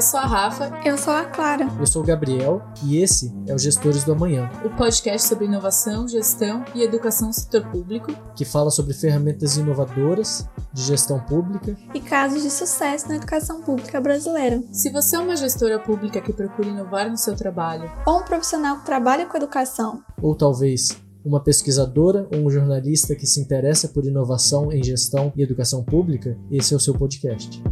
Eu sou a Rafa. Eu sou a Clara. Eu sou o Gabriel e esse é o Gestores do Amanhã o podcast sobre inovação, gestão e educação no setor público, que fala sobre ferramentas inovadoras de gestão pública e casos de sucesso na educação pública brasileira. Se você é uma gestora pública que procura inovar no seu trabalho, ou um profissional que trabalha com educação, ou talvez uma pesquisadora ou um jornalista que se interessa por inovação em gestão e educação pública, esse é o seu podcast.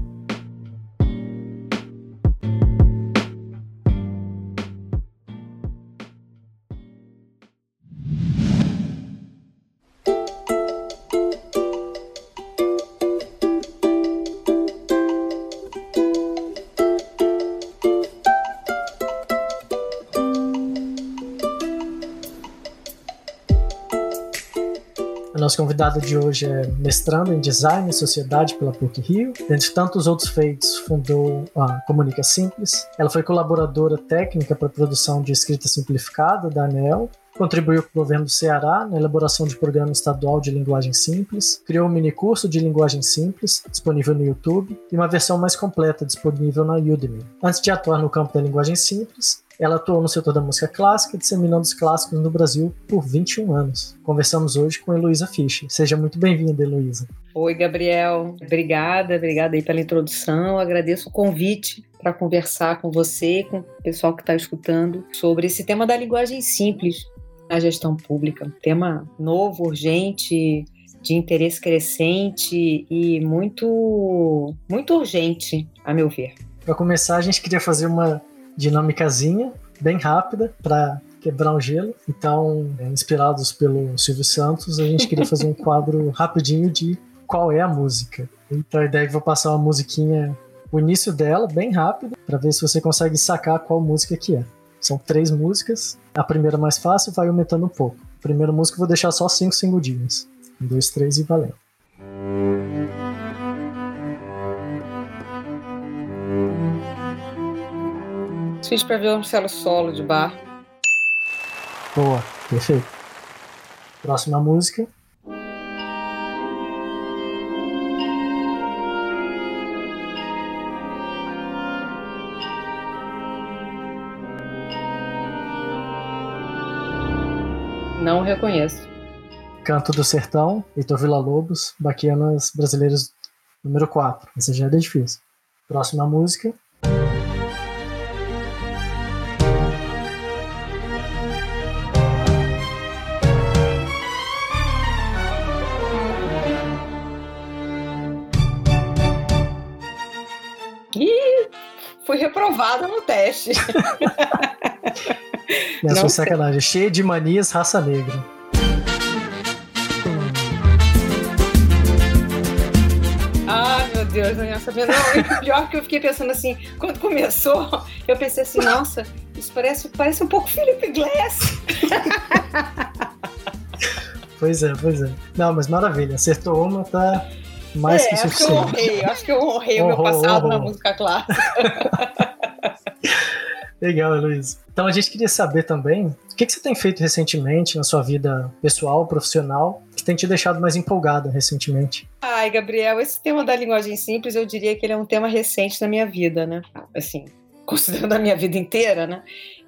Nosso convidado de hoje é mestrando em Design e Sociedade pela PUC Rio. Dentre tantos outros feitos, fundou a Comunica Simples. Ela foi colaboradora técnica para a produção de escrita simplificada da ANEL contribuiu com o governo do Ceará na elaboração de programa estadual de linguagem simples, criou um mini curso de linguagem simples, disponível no YouTube, e uma versão mais completa disponível na Udemy. Antes de atuar no campo da linguagem simples, ela atuou no setor da música clássica, disseminando os clássicos no Brasil por 21 anos. Conversamos hoje com Heloísa Fischer. Seja muito bem-vinda, Heloísa. Oi, Gabriel. Obrigada, obrigada aí pela introdução. Agradeço o convite para conversar com você, com o pessoal que está escutando, sobre esse tema da linguagem simples na gestão pública. Um tema novo, urgente, de interesse crescente e muito, muito urgente, a meu ver. Para começar, a gente queria fazer uma dinâmicazinha, bem rápida, para quebrar o gelo. Então, é, inspirados pelo Silvio Santos, a gente queria fazer um quadro rapidinho de qual é a música. Então, a ideia é que eu vou passar uma musiquinha, o início dela, bem rápido, para ver se você consegue sacar qual música que é. São três músicas. A primeira mais fácil vai aumentando um pouco. A primeira música eu vou deixar só cinco segundinhos. Um, dois, três e valeu. Fiz para ver o Marcelo Solo de bar. Boa, perfeito. Próxima música. Não reconheço. Canto do Sertão, Heitor Villa-Lobos, Baquianas Brasileiras número 4. Essa já é difícil. Próxima música. Fui reprovada no teste. Nessa Não sacanagem. Cheia de manias, raça negra. Ah, meu Deus, não ia saber. Não, pior que eu fiquei pensando assim, quando começou, eu pensei assim, nossa, isso parece, parece um pouco Felipe Glass. Pois é, pois é. Não, mas maravilha. Acertou uma, tá mais é, que acho suficiente. Que eu honrei, acho que eu honrei honrou, o meu passado honrou. na música clássica. Legal, Luiz. Então a gente queria saber também o que, que você tem feito recentemente na sua vida pessoal, profissional, que tem te deixado mais empolgada recentemente. Ai, Gabriel, esse tema da linguagem simples, eu diria que ele é um tema recente na minha vida, né? Assim, considerando a minha vida inteira, né?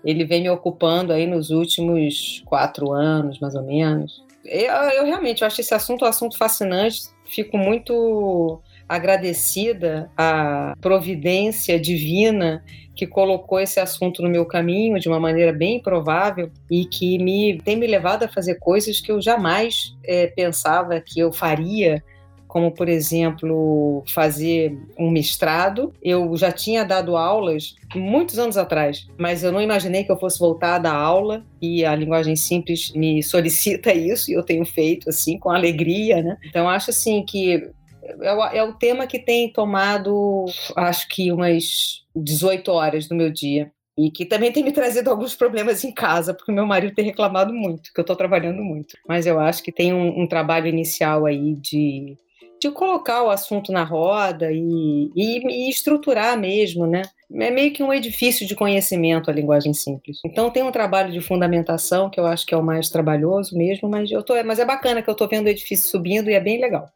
Ele vem me ocupando aí nos últimos quatro anos, mais ou menos. Eu, eu realmente eu acho esse assunto um assunto fascinante fico muito agradecida à providência divina que colocou esse assunto no meu caminho de uma maneira bem improvável e que me tem me levado a fazer coisas que eu jamais é, pensava que eu faria como por exemplo fazer um mestrado. Eu já tinha dado aulas muitos anos atrás, mas eu não imaginei que eu fosse voltar dar aula e a linguagem simples me solicita isso e eu tenho feito assim com alegria, né? Então acho assim que é o, é o tema que tem tomado, acho que umas 18 horas do meu dia e que também tem me trazido alguns problemas em casa, porque meu marido tem reclamado muito, que eu estou trabalhando muito. Mas eu acho que tem um, um trabalho inicial aí de de colocar o assunto na roda e, e, e, estruturar mesmo, né? É meio que um edifício de conhecimento a linguagem simples. Então tem um trabalho de fundamentação que eu acho que é o mais trabalhoso mesmo, mas eu tô, mas é bacana que eu estou vendo o edifício subindo e é bem legal.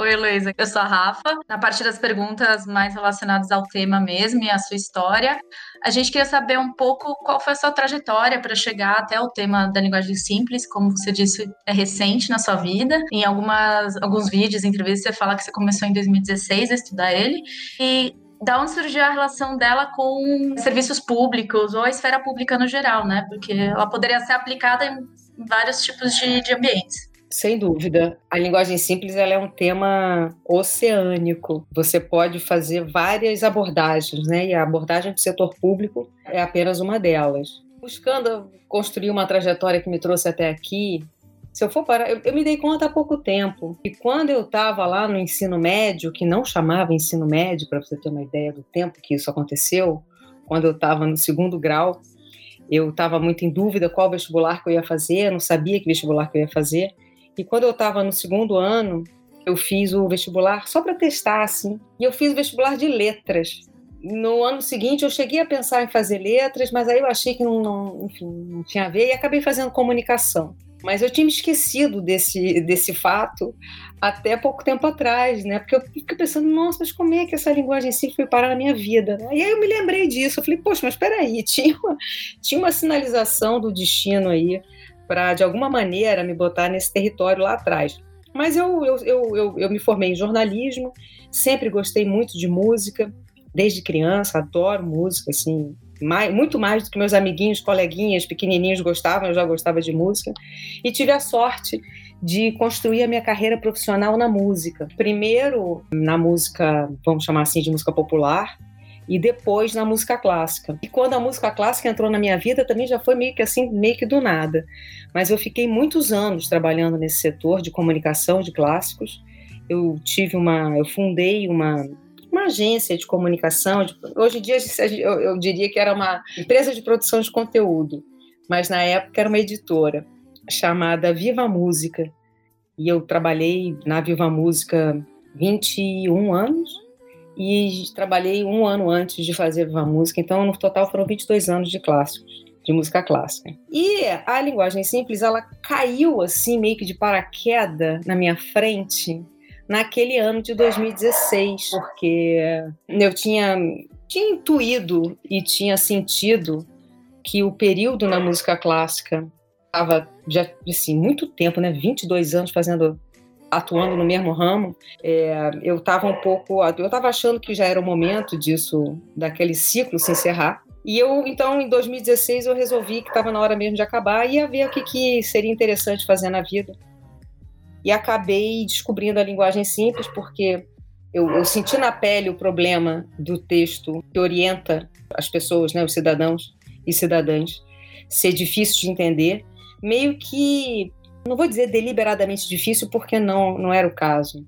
Oi, Heloísa. Eu sou a Rafa. Na parte das perguntas mais relacionadas ao tema mesmo e à sua história, a gente queria saber um pouco qual foi a sua trajetória para chegar até o tema da linguagem simples. Como você disse, é recente na sua vida. Em algumas, alguns vídeos, entrevistas, você fala que você começou em 2016 a estudar ele. E da onde surgiu a relação dela com serviços públicos ou a esfera pública no geral, né? Porque ela poderia ser aplicada em vários tipos de, de ambientes. Sem dúvida. A linguagem simples ela é um tema oceânico. Você pode fazer várias abordagens, né? E a abordagem do setor público é apenas uma delas. Buscando construir uma trajetória que me trouxe até aqui, se eu for parar, eu, eu me dei conta há pouco tempo. E quando eu estava lá no ensino médio, que não chamava ensino médio, para você ter uma ideia do tempo que isso aconteceu, quando eu estava no segundo grau, eu estava muito em dúvida qual vestibular que eu ia fazer, não sabia que vestibular que eu ia fazer. E quando eu estava no segundo ano, eu fiz o vestibular só para testar, assim. E eu fiz o vestibular de letras. No ano seguinte, eu cheguei a pensar em fazer letras, mas aí eu achei que não, não, enfim, não tinha a ver e acabei fazendo comunicação. Mas eu tinha me esquecido desse, desse fato até pouco tempo atrás, né? Porque eu fiquei pensando, nossa, mas como é que essa linguagem assim foi parar na minha vida? E aí eu me lembrei disso. Eu falei, poxa, mas espera aí, tinha uma, tinha uma sinalização do destino aí para, de alguma maneira, me botar nesse território lá atrás. Mas eu, eu, eu, eu, eu me formei em jornalismo, sempre gostei muito de música, desde criança, adoro música, assim, mais, muito mais do que meus amiguinhos, coleguinhas pequenininhos gostavam, eu já gostava de música, e tive a sorte de construir a minha carreira profissional na música. Primeiro na música, vamos chamar assim, de música popular, e depois na música clássica. E quando a música clássica entrou na minha vida, também já foi meio que assim, meio que do nada. Mas eu fiquei muitos anos trabalhando nesse setor de comunicação de clássicos. Eu tive uma, eu fundei uma uma agência de comunicação. De, hoje em dia eu, eu diria que era uma empresa de produção de conteúdo, mas na época era uma editora chamada Viva Música. E eu trabalhei na Viva Música 21 anos e trabalhei um ano antes de fazer Viva Música, então no total foram 22 anos de clássicos, de música clássica. E a linguagem simples, ela caiu assim meio que de paraquedas na minha frente naquele ano de 2016, porque eu tinha, tinha intuído e tinha sentido que o período na música clássica estava já assim muito tempo, né, 22 anos fazendo atuando no mesmo ramo, é, eu estava um pouco, eu estava achando que já era o momento disso, daquele ciclo se encerrar. E eu, então, em 2016, eu resolvi que estava na hora mesmo de acabar e ia ver o que, que seria interessante fazer na vida e acabei descobrindo a linguagem simples porque eu, eu, senti na pele o problema do texto que orienta as pessoas, né, os cidadãos e cidadãs, ser difícil de entender, meio que, não vou dizer deliberadamente difícil, porque não, não era o caso,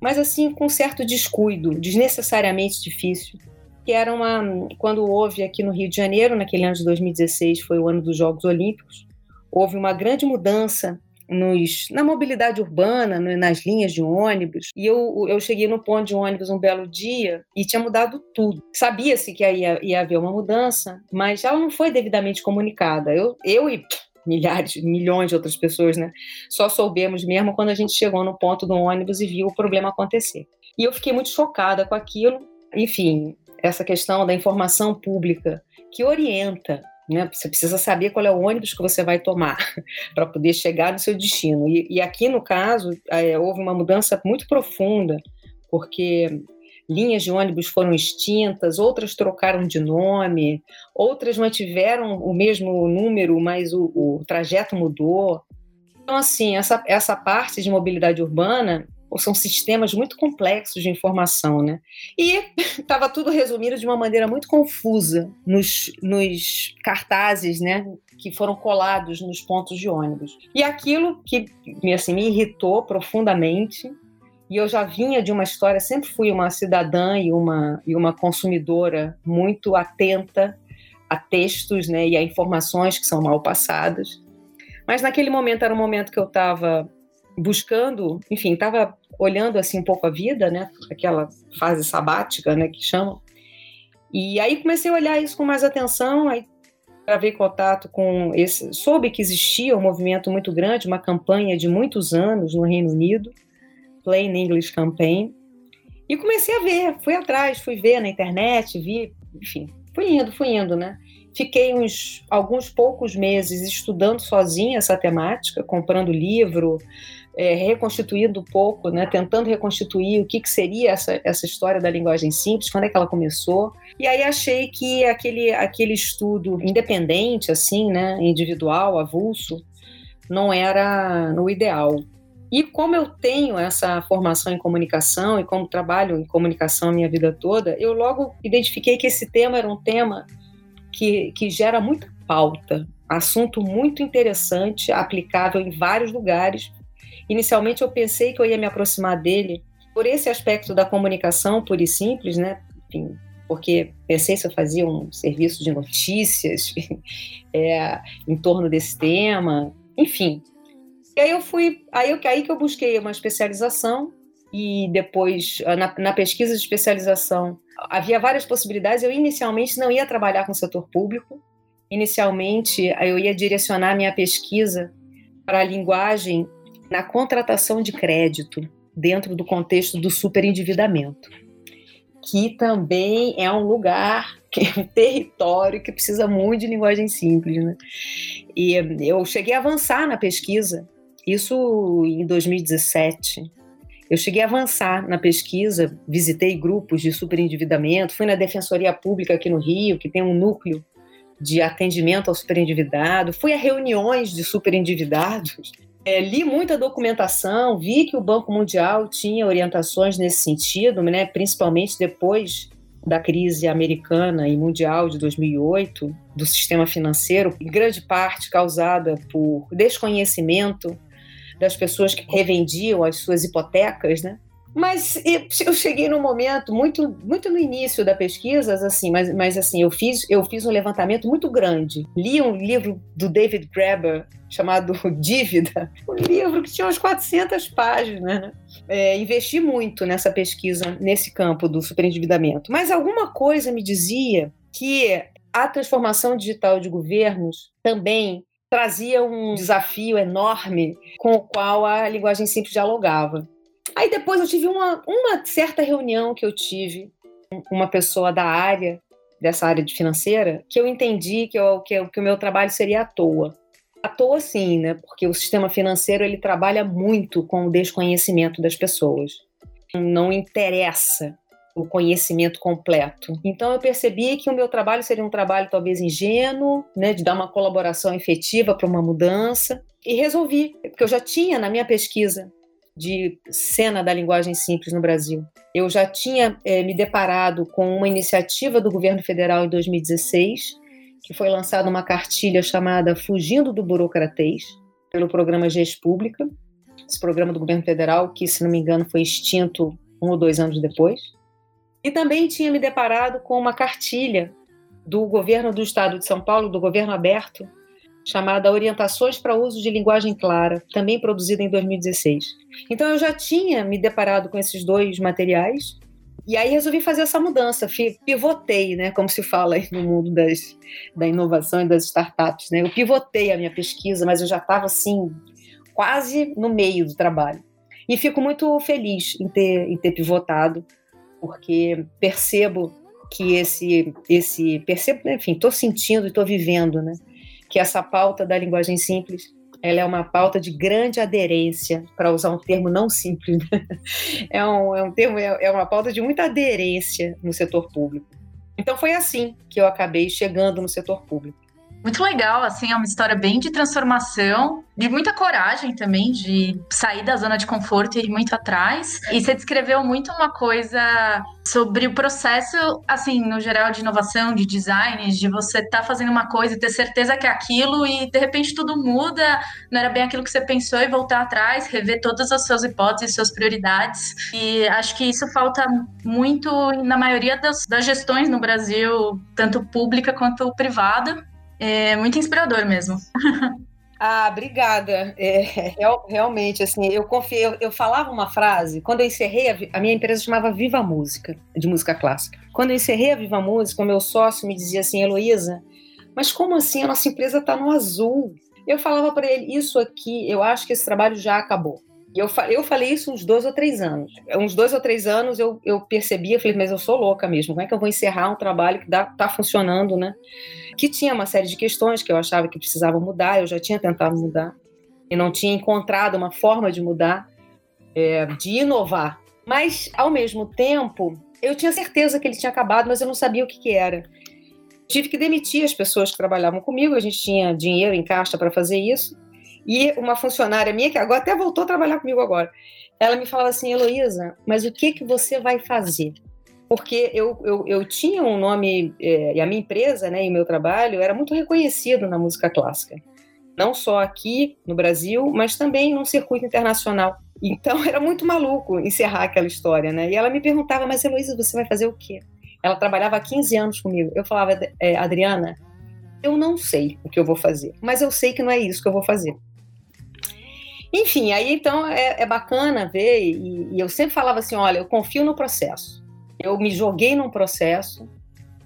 mas assim, com certo descuido, desnecessariamente difícil, que era uma, quando houve aqui no Rio de Janeiro, naquele ano de 2016, foi o ano dos Jogos Olímpicos, houve uma grande mudança nos, na mobilidade urbana, nas linhas de ônibus. E eu, eu cheguei no ponto de ônibus um belo dia e tinha mudado tudo. Sabia-se que ia, ia haver uma mudança, mas ela não foi devidamente comunicada. Eu, eu e milhares, milhões de outras pessoas, né? Só soubemos mesmo quando a gente chegou no ponto do ônibus e viu o problema acontecer. E eu fiquei muito chocada com aquilo. Enfim, essa questão da informação pública que orienta né? Você precisa saber qual é o ônibus que você vai tomar para poder chegar no seu destino. E, e aqui, no caso, é, houve uma mudança muito profunda, porque linhas de ônibus foram extintas, outras trocaram de nome, outras mantiveram o mesmo número, mas o, o trajeto mudou. Então, assim, essa, essa parte de mobilidade urbana são sistemas muito complexos de informação, né? E estava tudo resumido de uma maneira muito confusa nos, nos cartazes, né? Que foram colados nos pontos de ônibus. E aquilo que assim, me irritou profundamente, e eu já vinha de uma história, sempre fui uma cidadã e uma, e uma consumidora muito atenta a textos né, e a informações que são mal passadas. Mas naquele momento era um momento que eu estava buscando, enfim, estava olhando assim um pouco a vida, né? Aquela fase sabática, né, que chamam. E aí comecei a olhar isso com mais atenção, aí travei contato com esse, soube que existia um movimento muito grande, uma campanha de muitos anos no Reino Unido Plain English Campaign. E comecei a ver, fui atrás, fui ver na internet, vi, enfim, fui indo, fui indo, né? Fiquei uns alguns poucos meses estudando sozinha essa temática, comprando livro, é, reconstituindo um pouco, né, tentando reconstituir o que, que seria essa, essa história da linguagem simples, quando é que ela começou. E aí achei que aquele, aquele estudo independente, assim, né, individual, avulso, não era o ideal. E como eu tenho essa formação em comunicação e como trabalho em comunicação a minha vida toda, eu logo identifiquei que esse tema era um tema que, que gera muita pauta, assunto muito interessante, aplicável em vários lugares. Inicialmente eu pensei que eu ia me aproximar dele por esse aspecto da comunicação pura e simples, né? Enfim, porque pensei se eu fazia um serviço de notícias é, em torno desse tema, enfim. E aí eu fui, aí, eu, aí que eu busquei uma especialização e depois na, na, pesquisa de especialização havia várias possibilidades. Eu inicialmente não ia trabalhar com o setor público. Inicialmente eu ia direcionar minha pesquisa para a linguagem na contratação de crédito dentro do contexto do superendividamento, que também é um lugar, é um território que precisa muito de linguagem simples, né? E eu cheguei a avançar na pesquisa isso em 2017. Eu cheguei a avançar na pesquisa, visitei grupos de superendividamento, fui na Defensoria Pública aqui no Rio, que tem um núcleo de atendimento ao superendividado, fui a reuniões de superendividados, é, li muita documentação, vi que o Banco Mundial tinha orientações nesse sentido, né, principalmente depois da crise americana e mundial de 2008, do sistema financeiro, em grande parte causada por desconhecimento das pessoas que revendiam as suas hipotecas, né? Mas eu cheguei num momento muito, muito no início da pesquisa, assim, mas, mas assim, eu fiz, eu fiz um levantamento muito grande. Li um livro do David Graeber chamado Dívida, um livro que tinha umas 400 páginas. Né? É, investi muito nessa pesquisa, nesse campo do superendividamento. Mas alguma coisa me dizia que a transformação digital de governos também trazia um desafio enorme com o qual a linguagem simples dialogava. Aí depois eu tive uma, uma certa reunião que eu tive com uma pessoa da área, dessa área de financeira, que eu entendi que, eu, que, que o meu trabalho seria à toa. À toa sim, né? Porque o sistema financeiro ele trabalha muito com o desconhecimento das pessoas. Não interessa o conhecimento completo. Então eu percebi que o meu trabalho seria um trabalho talvez ingênuo, né, de dar uma colaboração efetiva para uma mudança, e resolvi, porque eu já tinha na minha pesquisa de cena da linguagem simples no Brasil. Eu já tinha é, me deparado com uma iniciativa do governo federal em 2016, que foi lançada uma cartilha chamada Fugindo do Burocratês, pelo programa GES Pública, esse programa do governo federal, que, se não me engano, foi extinto um ou dois anos depois. E também tinha me deparado com uma cartilha do governo do estado de São Paulo, do governo aberto, chamada Orientações para Uso de Linguagem Clara, também produzida em 2016. Então eu já tinha me deparado com esses dois materiais e aí resolvi fazer essa mudança, pivotei, né, como se fala no mundo das, da inovação e das startups, né? Eu pivotei a minha pesquisa, mas eu já estava assim quase no meio do trabalho. E fico muito feliz em ter, em ter pivotado, porque percebo que esse esse percebo, enfim, estou sentindo e estou vivendo, né? que essa pauta da linguagem simples ela é uma pauta de grande aderência, para usar um termo não simples, né? é, um, é um termo, é, é uma pauta de muita aderência no setor público. Então foi assim que eu acabei chegando no setor público. Muito legal, assim, é uma história bem de transformação, de muita coragem também, de sair da zona de conforto e ir muito atrás. E você descreveu muito uma coisa sobre o processo, assim, no geral, de inovação, de design, de você estar tá fazendo uma coisa e ter certeza que é aquilo e de repente tudo muda, não era bem aquilo que você pensou e voltar atrás, rever todas as suas hipóteses, suas prioridades. E acho que isso falta muito na maioria das, das gestões no Brasil, tanto pública quanto privada. É muito inspirador mesmo. Ah, obrigada. É, real, realmente, assim, eu confiei, eu, eu, falava uma frase, quando eu encerrei, a, a, minha empresa chamava Viva Música, de música clássica. Quando eu encerrei a Viva Música, o meu sócio me dizia assim, Heloísa, mas como assim a nossa empresa está no azul? Eu falava para ele, isso aqui, eu acho que esse trabalho já acabou. E eu, eu falei isso uns dois ou três anos. Uns dois ou três anos eu, eu percebi, eu falei, mas eu sou louca mesmo. Como é que eu vou encerrar um trabalho que está funcionando, né? Que tinha uma série de questões que eu achava que precisavam mudar, eu já tinha tentado mudar e não tinha encontrado uma forma de mudar, é, de inovar. Mas, ao mesmo tempo, eu tinha certeza que ele tinha acabado, mas eu não sabia o que, que era. Tive que demitir as pessoas que trabalhavam comigo, a gente tinha dinheiro em caixa para fazer isso. E uma funcionária minha, que agora até voltou a trabalhar comigo agora, ela me falava assim, Heloísa, mas o que, que você vai fazer? Porque eu, eu, eu tinha um nome, é, e a minha empresa né, e o meu trabalho era muito reconhecido na música clássica. Não só aqui no Brasil, mas também num circuito internacional. Então era muito maluco encerrar aquela história, né? E ela me perguntava, mas Heloísa, você vai fazer o quê? Ela trabalhava há 15 anos comigo. Eu falava, é, Adriana, eu não sei o que eu vou fazer, mas eu sei que não é isso que eu vou fazer. Enfim, aí então é, é bacana ver, e, e, eu sempre falava assim: olha, eu confio no processo. Eu me joguei num processo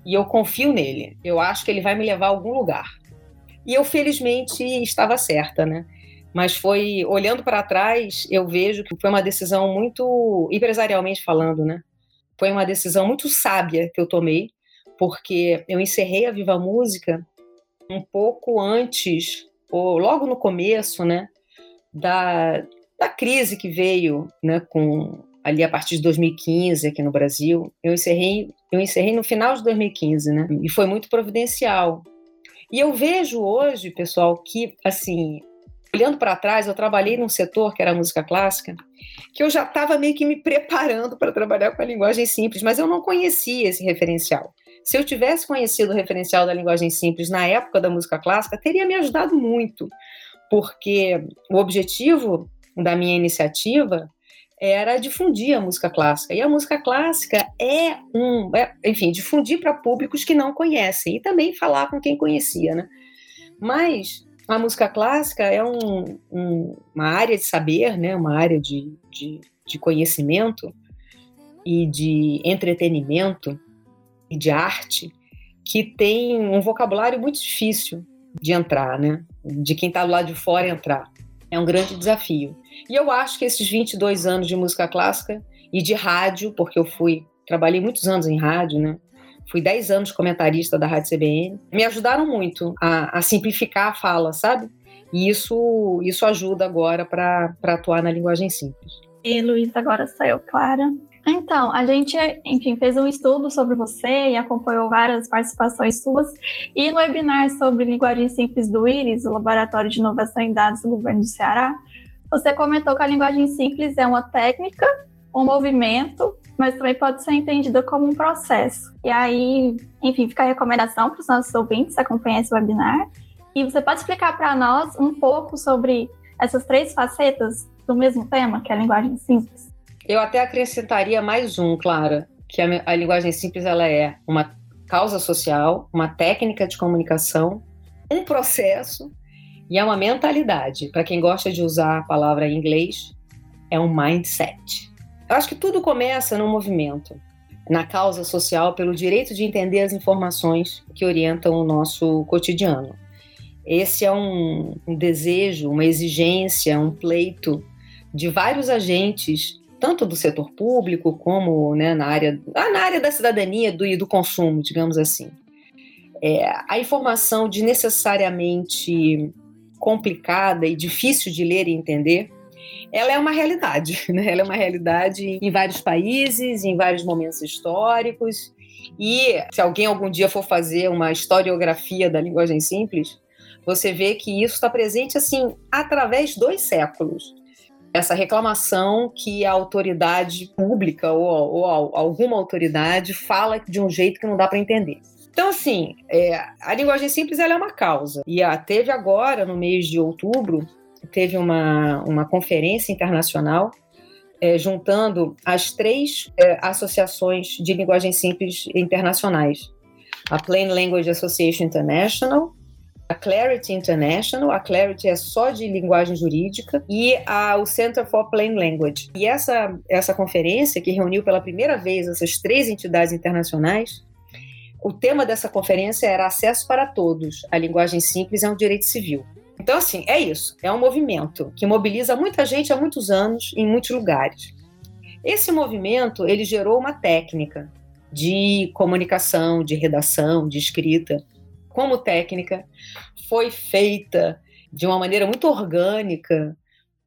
e eu confio nele. Eu acho que ele vai me levar a algum lugar. E eu, felizmente, estava certa, né? Mas foi, olhando para trás, eu vejo que foi uma decisão muito, empresarialmente falando, né? Foi uma decisão muito sábia que eu tomei, porque eu encerrei a Viva Música um pouco antes, ou logo no começo, né? Da, da crise que veio né, com ali a partir de 2015 aqui no Brasil. Eu encerrei, eu encerrei no final de 2015, né? E foi muito providencial. E eu vejo hoje, pessoal, que assim, olhando para trás, eu trabalhei num setor que era a música clássica, que eu já estava meio que me preparando para trabalhar com a linguagem simples, mas eu não conhecia esse referencial. Se eu tivesse conhecido o referencial da linguagem simples na época da música clássica, teria me ajudado muito, porque o objetivo da minha iniciativa era difundir a música clássica. E a música clássica é um, é, enfim, difundir para públicos que não conhecem e também falar com quem conhecia, né? Mas a música clássica é um, um, uma área de saber, né? Uma área de, de, de conhecimento e de entretenimento e de arte que tem um vocabulário muito difícil de entrar, né? De quem está do lado de fora entrar. É um grande desafio. E eu acho que esses 22 anos de música clássica e de rádio, porque eu fui, trabalhei muitos anos em rádio, né? Fui 10 anos comentarista da Rádio CBN, me ajudaram muito a, a simplificar a fala, sabe? E isso, isso ajuda agora para atuar na linguagem simples. E Luiz, agora saiu Clara. Então, a gente, enfim, fez um estudo sobre você e acompanhou várias participações suas. E no webinar sobre linguagem simples do IRIS, o Laboratório de Inovação em Dados do Governo do Ceará, você comentou que a linguagem simples é uma técnica, um movimento, mas também pode ser entendida como um processo. E aí, enfim, fica a recomendação para os nossos ouvintes acompanhar esse webinar. E você pode explicar para nós um pouco sobre essas três facetas do mesmo tema, que é a linguagem simples? Eu até acrescentaria mais um, Clara, que a, a linguagem simples ela é uma causa social, uma técnica de comunicação, um processo e é uma mentalidade. Para quem gosta de usar a palavra em inglês, é um mindset. Eu acho que tudo começa no movimento, na causa social pelo direito de entender as informações que orientam o nosso cotidiano. Esse é um, um desejo, uma exigência, um pleito de vários agentes tanto do setor público como né, na, área, ah, na área da cidadania do, e do consumo, digamos assim. É, a informação de necessariamente complicada e difícil de ler e entender, ela é uma realidade, né? Ela é uma realidade em vários países, em vários momentos históricos. E se alguém algum dia for fazer uma historiografia da linguagem simples, você vê que isso está presente assim através dos séculos essa reclamação que a autoridade pública ou, ou alguma autoridade fala de um jeito que não dá para entender. Então, assim, é, a linguagem simples ela é uma causa. E a, teve agora, no mês de outubro, teve uma, uma conferência internacional é, juntando as três é, associações de linguagem simples internacionais. A Plain Language Association International, a Clarity International, a Clarity é só de linguagem jurídica, e a, o Center for Plain Language. E essa, essa conferência, que reuniu pela primeira vez essas três entidades internacionais, o tema dessa conferência era acesso para todos. A linguagem simples é um direito civil. Então, assim, é isso. É um movimento que mobiliza muita gente há muitos anos, em muitos lugares. Esse movimento, ele gerou uma técnica de comunicação, de redação, de escrita. Como técnica, foi feita de uma maneira muito orgânica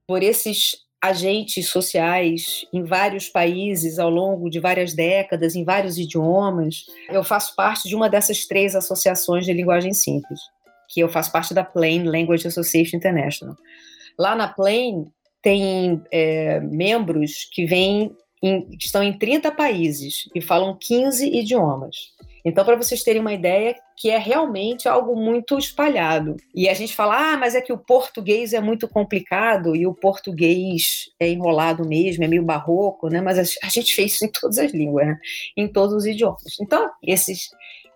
por esses agentes sociais em vários países ao longo de várias décadas, em vários idiomas. Eu faço parte de uma dessas três associações de linguagem simples, que eu faço parte da Plain Language Association International. Lá na Plain tem é, membros que vêm em, que estão em 30 países e falam 15 idiomas. Então, para vocês terem uma ideia, que é realmente algo muito espalhado. E a gente fala, ah, mas é que o português é muito complicado e o português é enrolado mesmo, é meio barroco, né? Mas a gente fez isso em todas as línguas, né? em todos os idiomas. Então, esses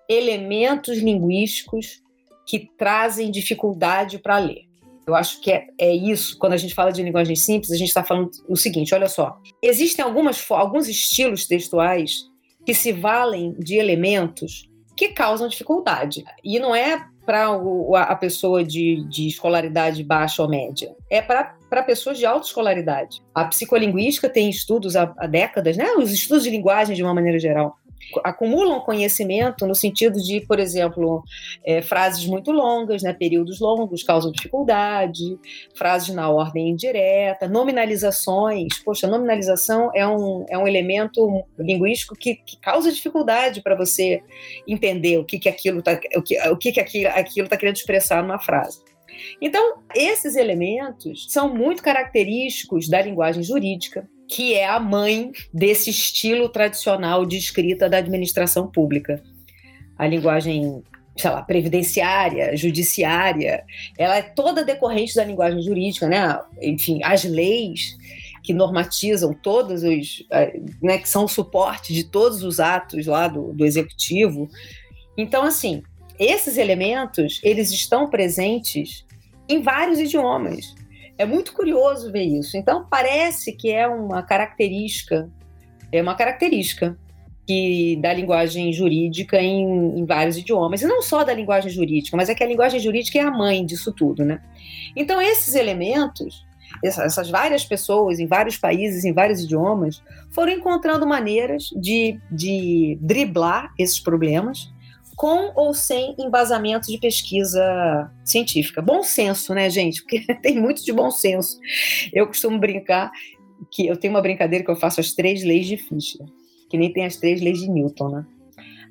elementos linguísticos que trazem dificuldade para ler. Eu acho que é, é, isso, quando a gente fala de linguagem simples, a gente está falando o seguinte: olha só, existem algumas, alguns estilos textuais que se valem de elementos que causam dificuldade. E não é para a pessoa de, de, escolaridade baixa ou média, é para pessoas de alta escolaridade. A psicolinguística tem estudos há, há décadas, né? os estudos de linguagem de uma maneira geral, acumulam conhecimento no sentido de, por exemplo, é, frases muito longas, né, períodos longos causam dificuldade, frases na ordem indireta, nominalizações. Poxa, nominalização é um, é um elemento linguístico que, que causa dificuldade para você entender o que, que aquilo está o que, o que, que aquilo está querendo expressar numa frase. Então, esses elementos são muito característicos da linguagem jurídica, que é a mãe desse estilo tradicional de escrita da administração pública. A linguagem, sei lá, previdenciária, judiciária, ela é toda decorrente da linguagem jurídica, né? Enfim, as leis que normatizam todos os, né, que são o suporte de todos os atos lá do, do executivo. Então, assim, esses elementos, eles estão presentes em vários idiomas. É muito curioso ver isso. Então parece que é uma característica, é uma característica que da linguagem jurídica em, em, vários idiomas, e não só da linguagem jurídica, mas é que a linguagem jurídica é a mãe disso tudo, né? Então esses elementos, essas várias pessoas em vários países, em vários idiomas, foram encontrando maneiras de, de driblar esses problemas com ou sem embasamento de pesquisa científica. Bom senso, né, gente? Porque tem muito de bom senso. Eu costumo brincar que eu tenho uma brincadeira que eu faço as três leis de Fischer, que nem tem as três leis de Newton, né?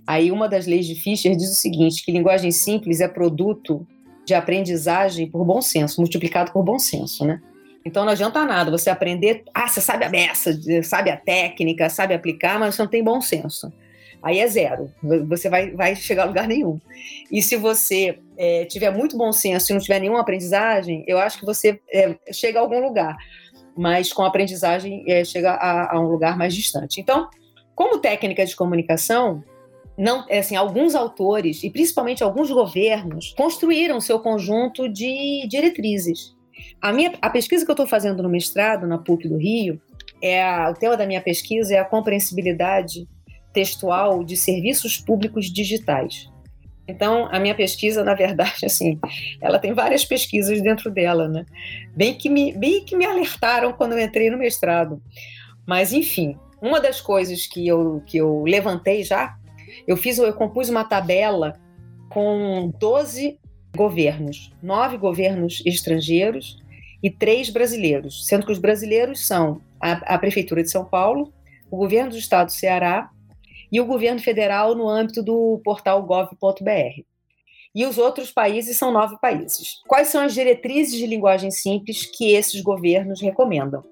Aí uma das leis de Fischer diz o seguinte, que linguagem simples é produto de aprendizagem por bom senso, multiplicado por bom senso, né? Então não adianta nada você aprender, ah, você sabe a beça, sabe a técnica, sabe aplicar, mas você não tem bom senso aí é zero. Você vai, vai chegar a lugar nenhum. E se você é, tiver muito bom senso e não tiver nenhuma aprendizagem, eu acho que você é, chega a algum lugar. Mas com aprendizagem é, chega a, a, um lugar mais distante. Então, como técnica de comunicação, não, é assim, alguns autores e principalmente alguns governos construíram seu conjunto de diretrizes. A minha a pesquisa que eu estou fazendo no mestrado na PUC do Rio é a, o tema da minha pesquisa é a compreensibilidade textual de serviços públicos digitais. Então, a minha pesquisa, na verdade, assim, ela tem várias pesquisas dentro dela, né? Bem que me, bem que me alertaram quando eu entrei no mestrado. Mas, enfim, uma das coisas que eu, que eu levantei já, eu fiz, eu compus uma tabela com 12 governos, nove governos estrangeiros e três brasileiros, sendo que os brasileiros são a, a Prefeitura de São Paulo, o governo do Estado do Ceará, e o governo federal no âmbito do portal gov.br. E os outros países são nove países. Quais são as diretrizes de linguagem simples que esses governos recomendam?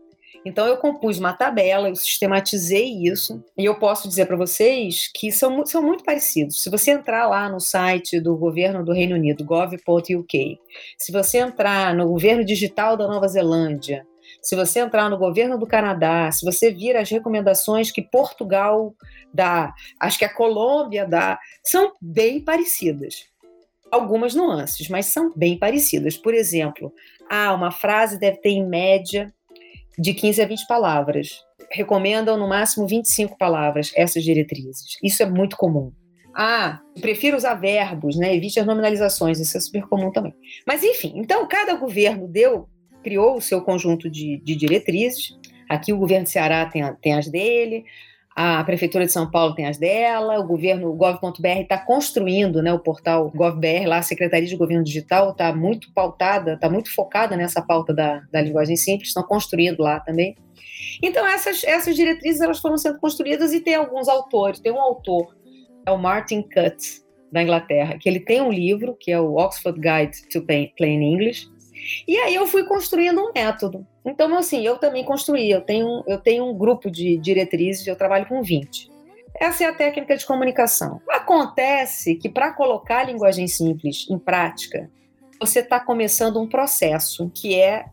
Então eu compus uma tabela, eu sistematizei isso e eu posso dizer para vocês que são, são muito parecidos. Se você entrar lá no site do governo do Reino Unido, gov.uk, se você entrar no governo digital da Nova Zelândia, se você entrar no governo do Canadá, se você vir as recomendações que Portugal dá, acho que a Colômbia dá, são bem parecidas. Algumas nuances, mas são bem parecidas. Por exemplo, ah, uma frase deve ter em média de 15 a 20 palavras. Recomendam no máximo 25 palavras essas diretrizes. Isso é muito comum. Ah, prefiro usar verbos, né? Evite as nominalizações, isso é super comum também. Mas enfim, então cada governo deu, criou o seu conjunto de, de diretrizes. Aqui o governo de Ceará tem, tem as dele, a Prefeitura de São Paulo tem as dela, o governo, gov.br está construindo né, o portal GovBR, lá a Secretaria de Governo Digital está muito pautada, está muito focada nessa pauta da, da linguagem simples, estão construindo lá também. Então, essas, essas diretrizes elas foram sendo construídas e tem alguns autores. Tem um autor, é o Martin Cutts, da Inglaterra, que ele tem um livro, que é o Oxford Guide to Plain English, e aí eu fui construindo um método. Então, assim, eu também construí. Eu tenho, eu tenho um grupo de diretrizes, eu trabalho com 20. Essa é a técnica de comunicação. Acontece que para colocar a linguagem simples em prática, você está começando um processo que é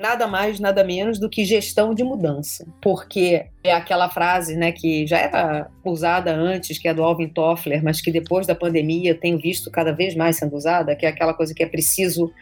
nada mais, nada menos do que gestão de mudança. Porque é aquela frase né, que já era usada antes, que é do Alvin Toffler, mas que depois da pandemia tenho visto cada vez mais sendo usada, que é aquela coisa que é preciso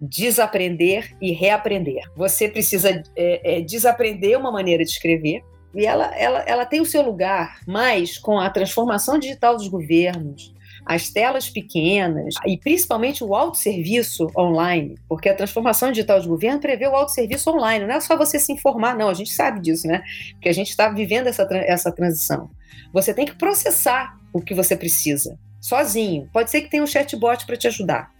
desaprender e reaprender. Você precisa é, é, desaprender uma maneira de escrever, e ela, ela, ela tem o seu lugar, mas com a transformação digital dos governos, as telas pequenas e principalmente o autosserviço online, porque a transformação digital de governo prevê o autosserviço online, não é só você se informar, não, a gente sabe disso, né? Porque a gente está vivendo essa, essa transição. Você tem que processar o que você precisa, sozinho. Pode ser que tenha um chatbot para te ajudar,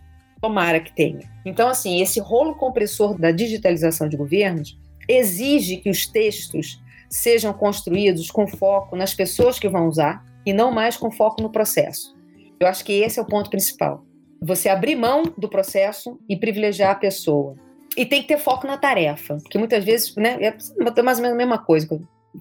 Tomara que tenha. Então, assim, esse rolo compressor da digitalização de governos exige que os textos sejam construídos com foco nas pessoas que vão usar e não mais com foco no processo. Eu acho que esse é o ponto principal. Você abrir mão do processo e privilegiar a pessoa. E tem que ter foco na tarefa, porque muitas vezes, né, é mais ou menos a mesma coisa,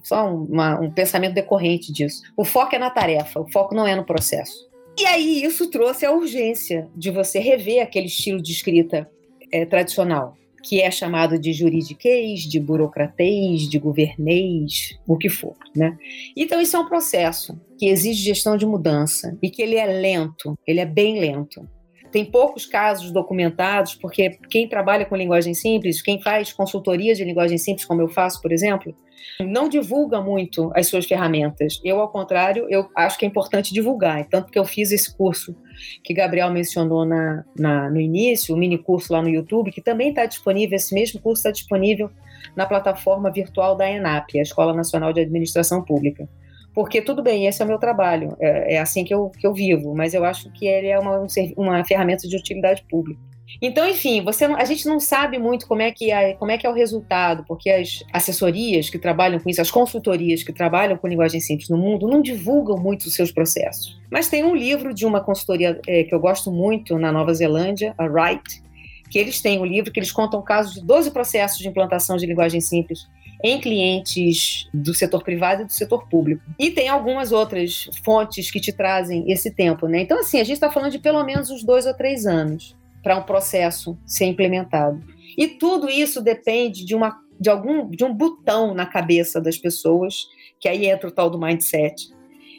só uma, um pensamento decorrente disso. O foco é na tarefa, o foco não é no processo. E aí isso trouxe a urgência de você rever aquele estilo de escrita é, tradicional, que é chamado de juridiquês, de burocratês, de governês, o que for, né? Então isso é um processo que exige gestão de mudança e que ele é lento, ele é bem lento. Tem poucos casos documentados, porque quem trabalha com linguagem simples, quem faz consultoria de linguagem simples, como eu faço, por exemplo, não divulga muito as suas ferramentas. Eu, ao contrário, eu acho que é importante divulgar. Tanto que eu fiz esse curso que Gabriel mencionou na, na no início, o mini curso lá no YouTube, que também está disponível, esse mesmo curso está disponível na plataforma virtual da ENAP, a Escola Nacional de Administração Pública. Porque tudo bem, esse é o meu trabalho, é, é assim que eu, que eu vivo, mas eu acho que ele é uma, uma ferramenta de utilidade pública. Então, enfim, você a gente não sabe muito como é que é, como é que é o resultado, porque as assessorias que trabalham com isso, as consultorias que trabalham com linguagem simples no mundo, não divulgam muito os seus processos. Mas tem um livro de uma consultoria é, que eu gosto muito na Nova Zelândia, a Wright, que eles têm um livro que eles contam casos de 12 processos de implantação de linguagem simples em clientes do setor privado e do setor público. E tem algumas outras fontes que te trazem esse tempo, né? Então, assim, a gente está falando de pelo menos uns dois ou três anos para um processo ser implementado. E tudo isso depende de uma de algum de um botão na cabeça das pessoas, que aí entra o tal do mindset,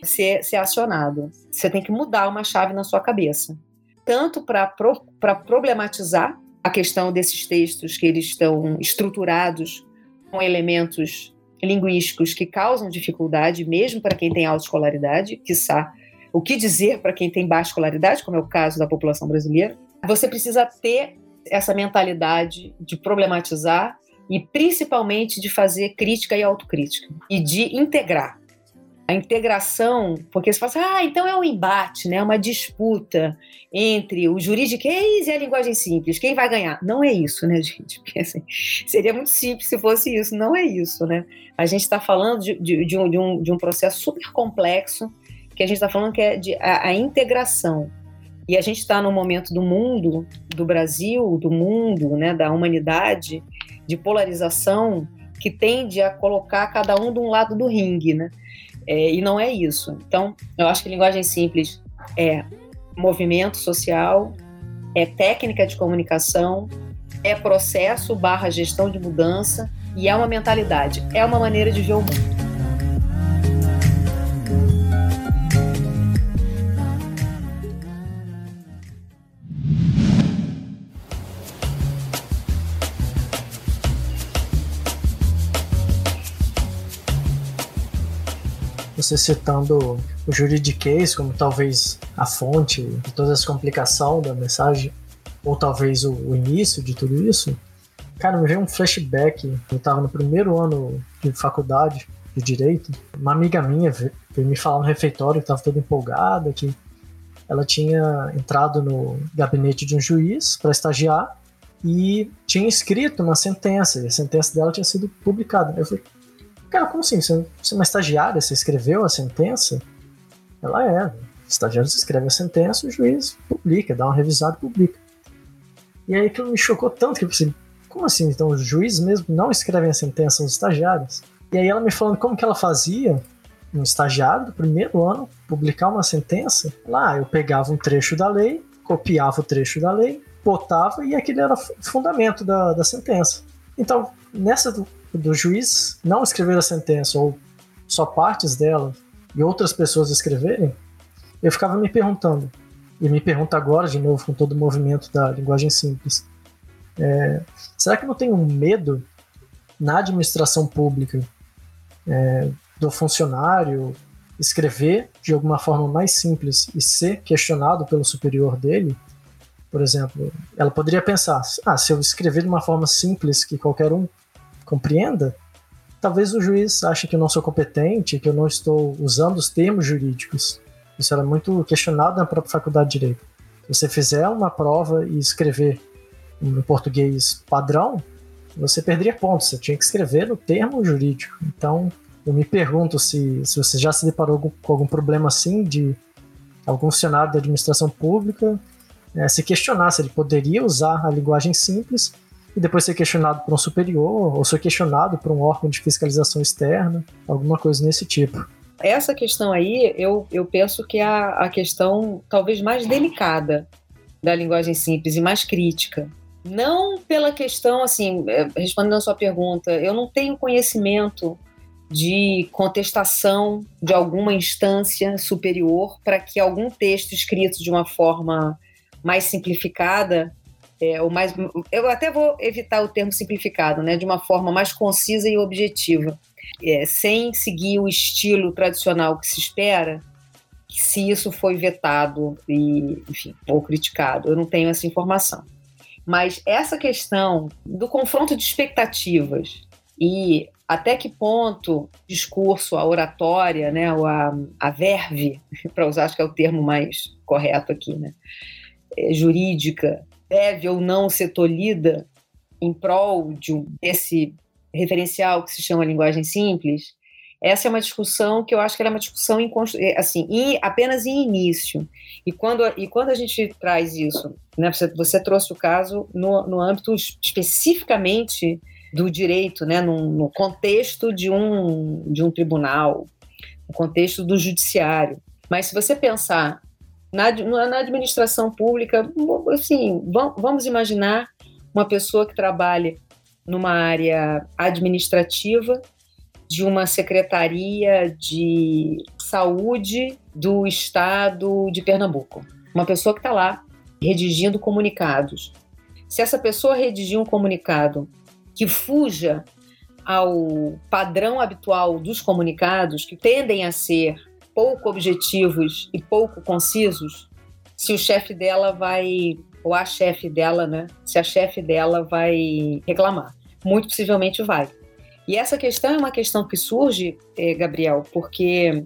ser, ser acionado. Você tem que mudar uma chave na sua cabeça, tanto para pro, problematizar a questão desses textos que eles estão estruturados com elementos linguísticos que causam dificuldade, mesmo para quem tem alta escolaridade, quiçá o que dizer para quem tem baixa escolaridade, como é o caso da população brasileira, você precisa ter essa mentalidade de problematizar e principalmente de fazer crítica e autocrítica e de integrar. A integração, porque você fala assim, ah, então é um embate, né? uma disputa entre o juridiquês e a linguagem simples. Quem vai ganhar? Não é isso, né, gente? Porque, assim, seria muito simples se fosse isso. Não é isso, né? A gente está falando de, de, um, de, um, de um processo super complexo, que a gente está falando que é de, a, a integração e a gente está num momento do mundo, do Brasil, do mundo, né, da humanidade, de polarização que tende a colocar cada um de um lado do ringue, né? É, e não é isso. Então, eu acho que linguagem simples é movimento social, é técnica de comunicação, é processo barra gestão de mudança e é uma mentalidade, é uma maneira de ver o mundo. Você citando o juridiquês como talvez a fonte de toda essa complicação da mensagem, ou talvez o, o início de tudo isso, cara, me veio um flashback. Eu estava no primeiro ano de faculdade de Direito, uma amiga minha veio me falar no refeitório estava toda empolgada, que ela tinha entrado no gabinete de um juiz para estagiar e tinha escrito uma sentença, e a sentença dela tinha sido publicada. Eu falei, cara, como assim? Você, é uma estagiária, você escreveu a sentença? Ela é. O estagiário escreve a sentença, o juiz publica, dá uma revisada e publica. E aí aquilo me chocou tanto que eu pensei, como assim? Então os juízes mesmo não escrevem a sentença, os estagiários? E aí ela me falando como que ela fazia, um estagiário do primeiro ano, publicar uma sentença, lá eu pegava um trecho da lei, copiava o trecho da lei, botava e aquele era o fundamento da, da sentença. Então, nessa do juiz não escrever a sentença ou só partes dela e outras pessoas escreverem, eu ficava me perguntando, e me pergunto agora de novo com todo o movimento da linguagem simples, é, será que não tem um medo na administração pública é, do funcionário escrever de alguma forma mais simples e ser questionado pelo superior dele, por exemplo, ela poderia pensar: ah, se eu escrever de uma forma simples que qualquer um compreenda, talvez o juiz ache que eu não sou competente, que eu não estou usando os termos jurídicos. Isso era muito questionado na própria faculdade de direito. Se você fizer uma prova e escrever em português padrão, você perderia pontos. Você tinha que escrever no termo jurídico. Então, eu me pergunto se, se você já se deparou com algum problema assim de algum funcionário da administração pública é, se questionar se ele poderia usar a linguagem simples e depois ser questionado por um superior ou ser questionado por um órgão de fiscalização externa, alguma coisa nesse tipo. Essa questão aí, eu, eu penso que é a, a questão talvez mais delicada da linguagem simples e mais crítica. Não pela questão, assim, é, respondendo a sua pergunta, eu não tenho conhecimento de contestação de alguma instância superior para que algum texto escrito de uma forma mais simplificada, é, ou mais, eu até vou evitar o termo simplificado, né, de uma forma mais concisa e objetiva, é, sem seguir o estilo tradicional que se espera, se isso foi vetado e, enfim, ou criticado. Eu não tenho essa informação. Mas essa questão do confronto de expectativas e até que ponto discurso, a oratória, né, a, a verve, para usar, acho que é o termo mais correto aqui, né, é, jurídica, deve ou não ser tolhida em prol de um, desse referencial que se chama linguagem simples, essa é uma discussão que eu acho que é uma discussão em, é, assim, em, apenas em início. E quando, e quando a gente traz isso, né, você, você trouxe o caso no, no âmbito especificamente do direito, né, no, no contexto de um, de um tribunal, no contexto do judiciário. Mas se você pensar na, na administração pública, assim, vamos imaginar uma pessoa que trabalha numa área administrativa de uma secretaria de saúde do estado de Pernambuco. Uma pessoa que está lá redigindo comunicados. Se essa pessoa redigir um comunicado que fuja ao padrão habitual dos comunicados, que tendem a ser pouco objetivos e pouco concisos, se o chefe dela vai, ou a chefe dela, né? Se a chefe dela vai reclamar. Muito possivelmente vai. E essa questão é uma questão que surge, eh, Gabriel, porque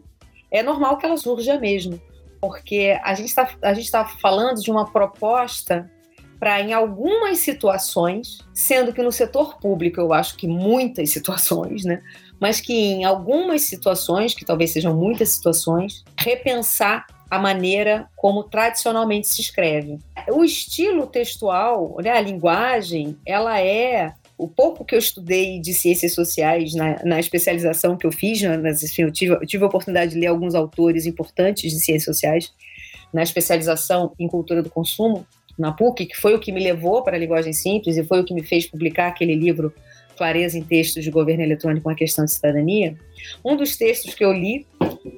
é normal que ela surja mesmo. Porque a gente está tá falando de uma proposta para, em algumas situações, sendo que no setor público eu acho que muitas situações, né? Mas que em algumas situações, que talvez sejam muitas situações, repensar a maneira como tradicionalmente se escreve. O estilo textual, né, a linguagem, ela é o pouco que eu estudei de ciências sociais na, na especialização que eu fiz, né, nas, enfim, eu, tive, eu tive a oportunidade de ler alguns autores importantes de ciências sociais na especialização em cultura do consumo, na PUC, que foi o que me levou para a linguagem simples e foi o que me fez publicar aquele livro Clareza em Textos de Governo Eletrônico, uma questão de cidadania. Um dos textos que eu li,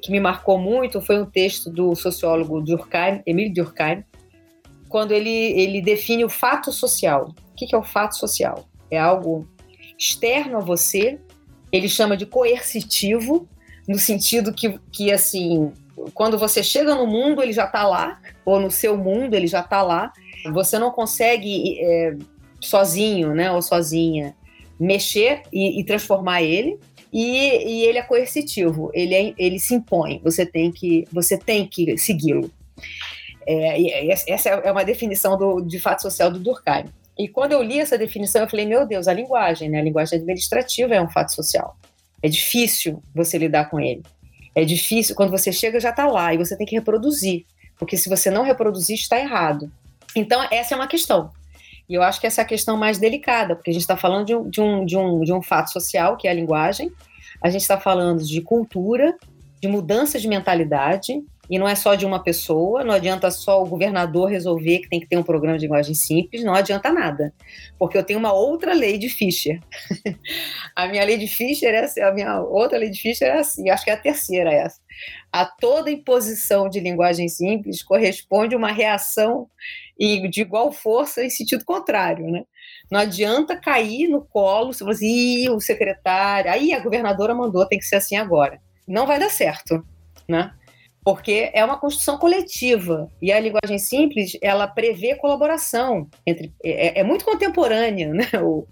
que me marcou muito, foi um texto do sociólogo Durkheim, Emile Durkheim, quando ele, ele define o fato social. O que é o fato social? É algo externo a você, ele chama de coercitivo, no sentido que, que assim, quando você chega no mundo, ele já está lá, ou no seu mundo, ele já está lá. Você não consegue é, sozinho, né, ou sozinha, mexer e, e transformar ele. E, e, ele é coercitivo, ele, é, ele se impõe. Você tem que, você tem que segui-lo. É, essa é uma definição do, de fato social do Durkheim. E quando eu li essa definição, eu falei, meu Deus, a linguagem, né? A linguagem administrativa é um fato social. É difícil você lidar com ele. É difícil, quando você chega, já está lá, e você tem que reproduzir. Porque se você não reproduzir, está errado. Então, essa é uma questão. E eu acho que essa é a questão mais delicada, porque a gente está falando de um, de, um, de, um, de um fato social, que é a linguagem, a gente está falando de cultura, de mudança de mentalidade, e não é só de uma pessoa, não adianta só o governador resolver que tem que ter um programa de linguagem simples, não adianta nada. Porque eu tenho uma outra lei de Fischer. a minha lei de Fischer é assim, a minha outra lei de Fischer é assim, acho que é a terceira essa. A toda imposição de linguagem simples corresponde uma reação e de igual força em sentido contrário, né? Não adianta cair no colo, você, Ih, o secretário, aí a governadora mandou, tem que ser assim agora. Não vai dar certo, né? porque é uma construção coletiva e a linguagem simples ela prevê colaboração entre é, é muito contemporânea né o,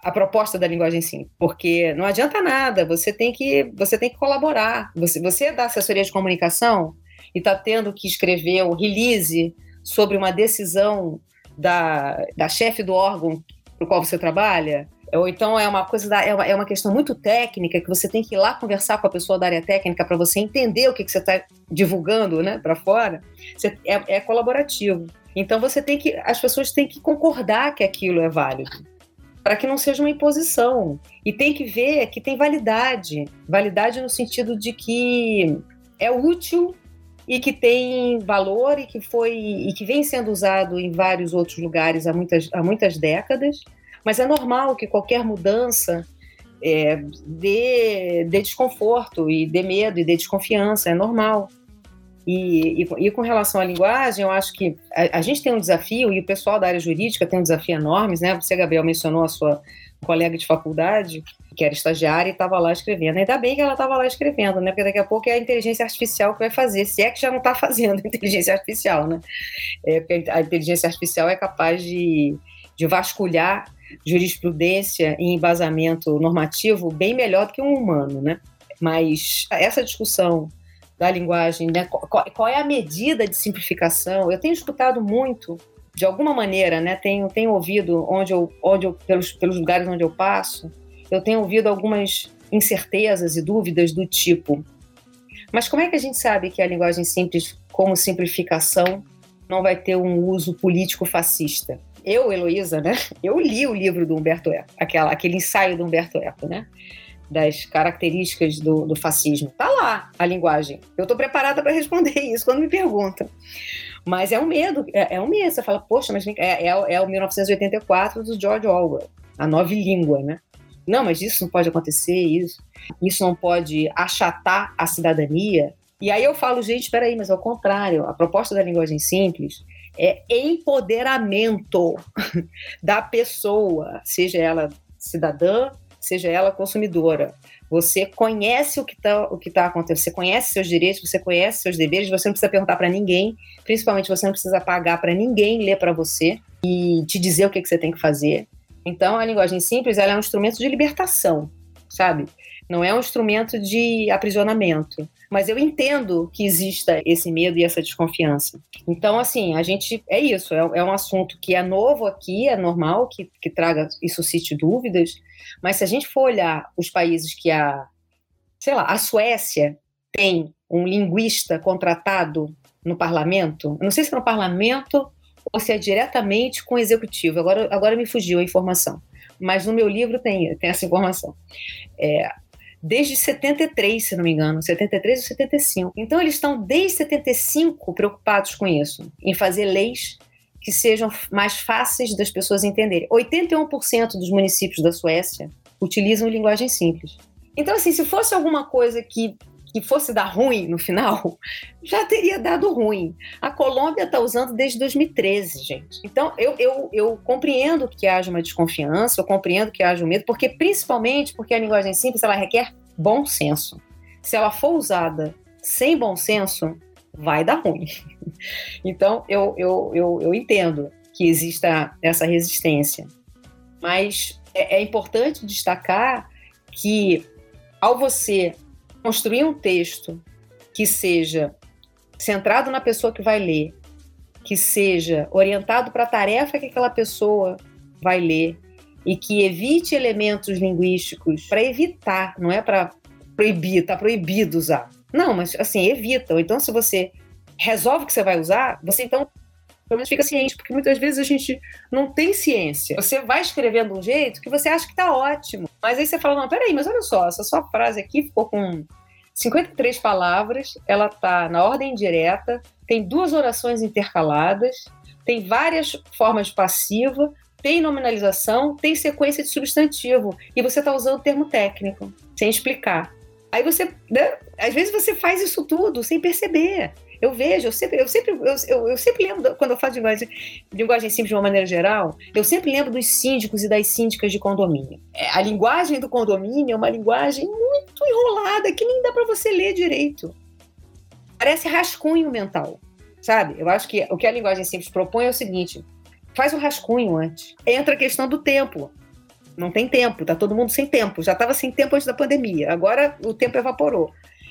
a proposta da linguagem simples porque não adianta nada você tem que você tem que colaborar você você é da assessoria de comunicação e está tendo que escrever o release sobre uma decisão da, da chefe do órgão para o qual você trabalha ou então é uma coisa da, é, uma, é uma questão muito técnica que você tem que ir lá conversar com a pessoa da área técnica para você entender o que, que você está divulgando, né, para fora. Você, é, é colaborativo. Então você tem que, as pessoas têm que concordar que aquilo é válido para que não seja uma imposição. E tem que ver que tem validade. Validade no sentido de que é útil e que tem valor e que foi e que vem sendo usado em vários outros lugares há muitas, há muitas décadas mas é normal que qualquer mudança é, dê, dê desconforto e dê medo e dê desconfiança, é normal. E, e, e, com relação à linguagem, eu acho que a, a, gente tem um desafio, e o pessoal da área jurídica tem um desafio enorme, né? Você, Gabriel, mencionou a sua colega de faculdade, que era estagiária e estava lá escrevendo. Ainda bem que ela estava lá escrevendo, né? Porque daqui a pouco é a inteligência artificial que vai fazer, se é que já não está fazendo a inteligência artificial, né? É, porque a inteligência artificial é capaz de, de vasculhar jurisprudência e embasamento normativo bem melhor do que um humano, né? Mas essa discussão da linguagem, né? Qual, qual, é a medida de simplificação? Eu tenho escutado muito, de alguma maneira, né? Tenho, tenho ouvido onde eu, onde eu, pelos, pelos lugares onde eu passo, eu tenho ouvido algumas incertezas e dúvidas do tipo: mas como é que a gente sabe que a linguagem simples, como simplificação, não vai ter um uso político fascista? eu, Heloísa, né? Eu li o livro do Humberto Eco, aquela, aquele ensaio do Humberto Eco, né? Das características do, do fascismo. Tá lá a linguagem. Eu estou preparada para responder isso quando me perguntam. Mas é um medo, é, é um medo. Você fala, poxa, mas é, é, é o 1984 do George Orwell, a nova língua, né? Não, mas isso não pode acontecer, isso. Isso não pode achatar a cidadania. E aí eu falo, gente, espera aí, mas ao contrário, a proposta da linguagem simples é empoderamento da pessoa, seja ela cidadã, seja ela consumidora. Você conhece o que está tá acontecendo, você conhece seus direitos, você conhece seus deveres, você não precisa perguntar para ninguém, principalmente você não precisa pagar para ninguém ler para você e te dizer o que, que você tem que fazer. Então, a linguagem simples ela é um instrumento de libertação, sabe? Não é um instrumento de aprisionamento. Mas eu entendo que exista esse medo e essa desconfiança. Então, assim, a gente. É isso, é, é um assunto que é novo aqui, é normal que, que traga e suscite dúvidas, mas se a gente for olhar os países que a. Sei lá, a Suécia tem um linguista contratado no parlamento, não sei se é no parlamento ou se é diretamente com o executivo, agora, agora me fugiu a informação, mas no meu livro tem, tem essa informação. É, desde 73, se não me engano, 73 ou 75. Então eles estão desde 75 preocupados com isso, em fazer leis que sejam mais fáceis das pessoas entenderem. 81% dos municípios da Suécia utilizam linguagem simples. Então, assim, se fosse alguma coisa que que fosse dar ruim no final, já teria dado ruim. A Colômbia está usando desde 2013, gente. Então, eu, eu, eu compreendo que haja uma desconfiança, eu compreendo que haja um medo, porque principalmente porque a linguagem simples ela requer bom senso. se ela for usada sem bom senso, vai dar ruim. Então, eu, eu, eu, eu entendo que exista essa resistência. Mas é, é importante destacar que, ao você construir um texto que seja centrado na pessoa que vai ler, que seja orientado para a tarefa que aquela pessoa vai ler e que evite elementos linguísticos para evitar, não é para proibir, tá proibido usar. Não, mas assim, evita. Ou então, se você resolve que você vai usar, você então pelo menos fica ciente, porque muitas vezes a gente não tem ciência. Você vai escrevendo de um jeito que você acha que está ótimo, mas aí você fala, não, peraí, mas olha só, essa sua frase aqui ficou com 53 palavras, ela está na ordem direta, tem duas orações intercaladas, tem várias formas passiva, tem nominalização, tem sequência de substantivo, e você está usando o termo técnico, sem explicar. Aí você, né, às vezes você faz isso tudo sem perceber. Eu vejo, eu sempre, eu sempre, eu, eu sempre lembro, quando eu falo de linguagem, linguagem simples de uma maneira geral, eu sempre lembro dos síndicos e das síndicas de condomínio. É, a linguagem do condomínio é uma linguagem muito enrolada, que nem dá para você ler direito. Parece rascunho mental, sabe? Eu acho que o que a linguagem simples propõe é o seguinte: faz o rascunho antes. Entra a questão do tempo. Não tem tempo, tá todo mundo sem tempo. Já estava sem tempo antes da pandemia. Agora o tempo evaporou.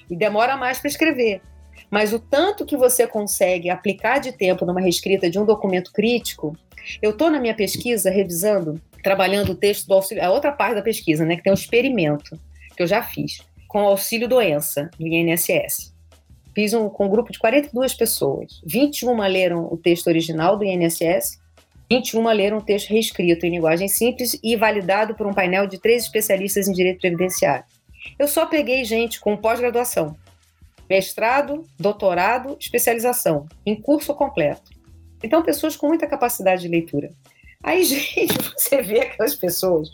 E demora mais para escrever. Mas o tanto que você consegue aplicar de tempo numa reescrita de um documento crítico, eu estou na minha pesquisa revisando, trabalhando o texto do auxílio, a outra parte da pesquisa, né, que tem um experimento que eu já fiz com o auxílio doença do INSS. Fiz um com um grupo de 42 pessoas. 21 leram o texto original do INSS, 21 leram o texto reescrito em linguagem simples e validado por um painel de três especialistas em direito previdenciário. Eu só peguei gente com pós-graduação, mestrado, doutorado, especialização, em curso completo. Então, pessoas com muita capacidade de leitura. Aí, gente, você vê aquelas pessoas.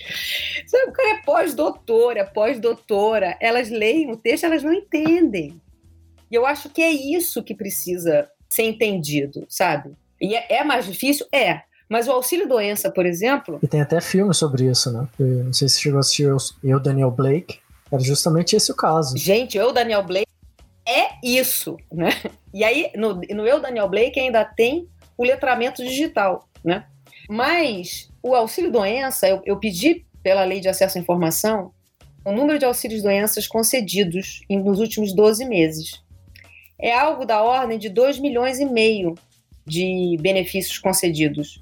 Sabe, o cara é pós-doutora, pós-doutora, elas leem o texto, elas não entendem. E eu acho que é isso que precisa ser entendido, sabe? E é, é mais difícil? É. Mas o auxílio doença, por exemplo. E tem até filme sobre isso, né? Eu não sei se chegou a assistir Eu, Daniel Blake. Era justamente esse o caso. Gente, eu, Daniel Blake, é isso, né? E aí, no, no Eu, Daniel Blake, ainda tem o letramento digital, né? Mas o auxílio-doença, eu, eu pedi pela Lei de Acesso à Informação o número de auxílios-doenças concedidos nos últimos 12 meses. É algo da ordem de 2 milhões e meio de benefícios concedidos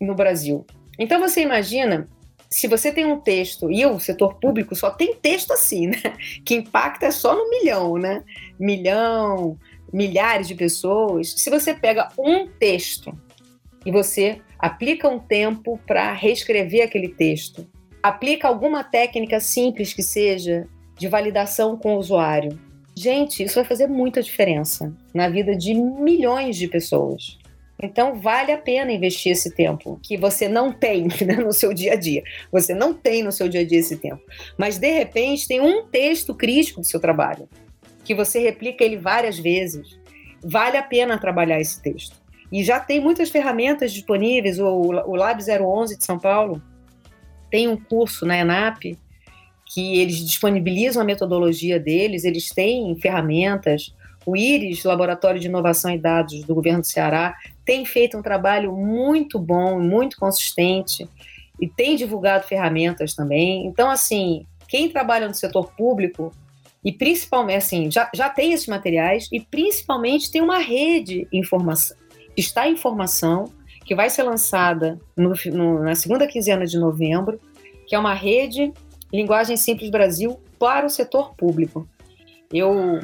no Brasil. Então você imagina se você tem um texto, e o setor público só tem texto assim, né? Que impacta só no milhão, né? Milhão, milhares de pessoas. Se você pega um texto e você aplica um tempo para reescrever aquele texto, aplica alguma técnica simples que seja de validação com o usuário. Gente, isso vai fazer muita diferença na vida de milhões de pessoas. Então, vale a pena investir esse tempo que você não tem né, no seu dia a dia. Você não tem no seu dia a dia esse tempo. Mas, de repente, tem um texto crítico do seu trabalho que você replica ele várias vezes. Vale a pena trabalhar esse texto. E já tem muitas ferramentas disponíveis. O, o Lab 011 de São Paulo tem um curso na ENAP que eles disponibilizam a metodologia deles, eles têm ferramentas. O IRIS, Laboratório de Inovação e Dados do Governo do Ceará, tem feito um trabalho muito bom, muito consistente e tem divulgado ferramentas também. Então, assim, quem trabalha no setor público e principalmente, assim, já, já tem esses materiais e principalmente tem uma rede informação, está em formação, que vai ser lançada no, no, na segunda quinzena de novembro, que é uma rede Linguagem Simples Brasil para o setor público. Eu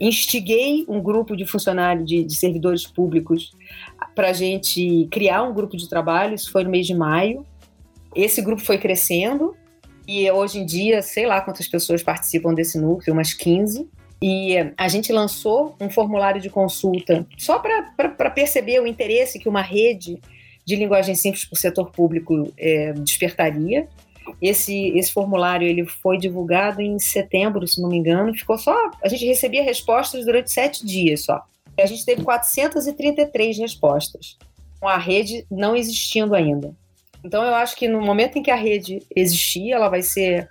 instiguei um grupo de funcionários, de, de servidores públicos, para a gente criar um grupo de trabalho. Isso foi no mês de maio. Esse grupo foi crescendo e hoje em dia, sei lá quantas pessoas participam desse núcleo, umas 15. E a gente lançou um formulário de consulta só para perceber o interesse que uma rede de linguagem simples para o setor público é, despertaria. Esse, esse formulário ele foi divulgado em setembro, se não me engano. Ficou só. A gente recebia respostas durante sete dias só. A gente teve 433 respostas, com a rede não existindo ainda. Então, eu acho que no momento em que a rede existir, ela vai ser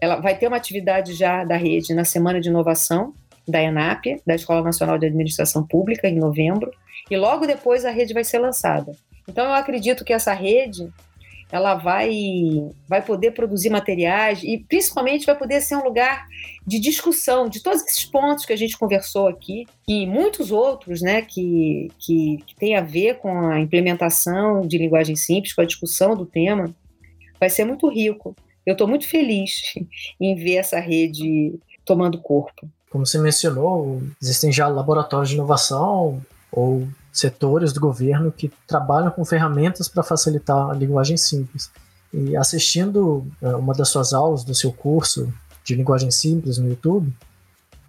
ela vai ter uma atividade já da rede na Semana de Inovação da ENAP, da Escola Nacional de Administração Pública, em novembro, e logo depois a rede vai ser lançada. Então eu acredito que essa rede ela vai, vai poder produzir materiais e principalmente vai poder ser um lugar de discussão de todos esses pontos que a gente conversou aqui e muitos outros, né, que, que, que tem a ver com a implementação de linguagem simples, com a discussão do tema, vai ser muito rico. Eu estou muito feliz em ver essa rede tomando corpo. Como você mencionou, existem já laboratórios de inovação ou setores do governo que trabalham com ferramentas para facilitar a linguagem simples. E assistindo é, uma das suas aulas do seu curso de linguagem simples no YouTube,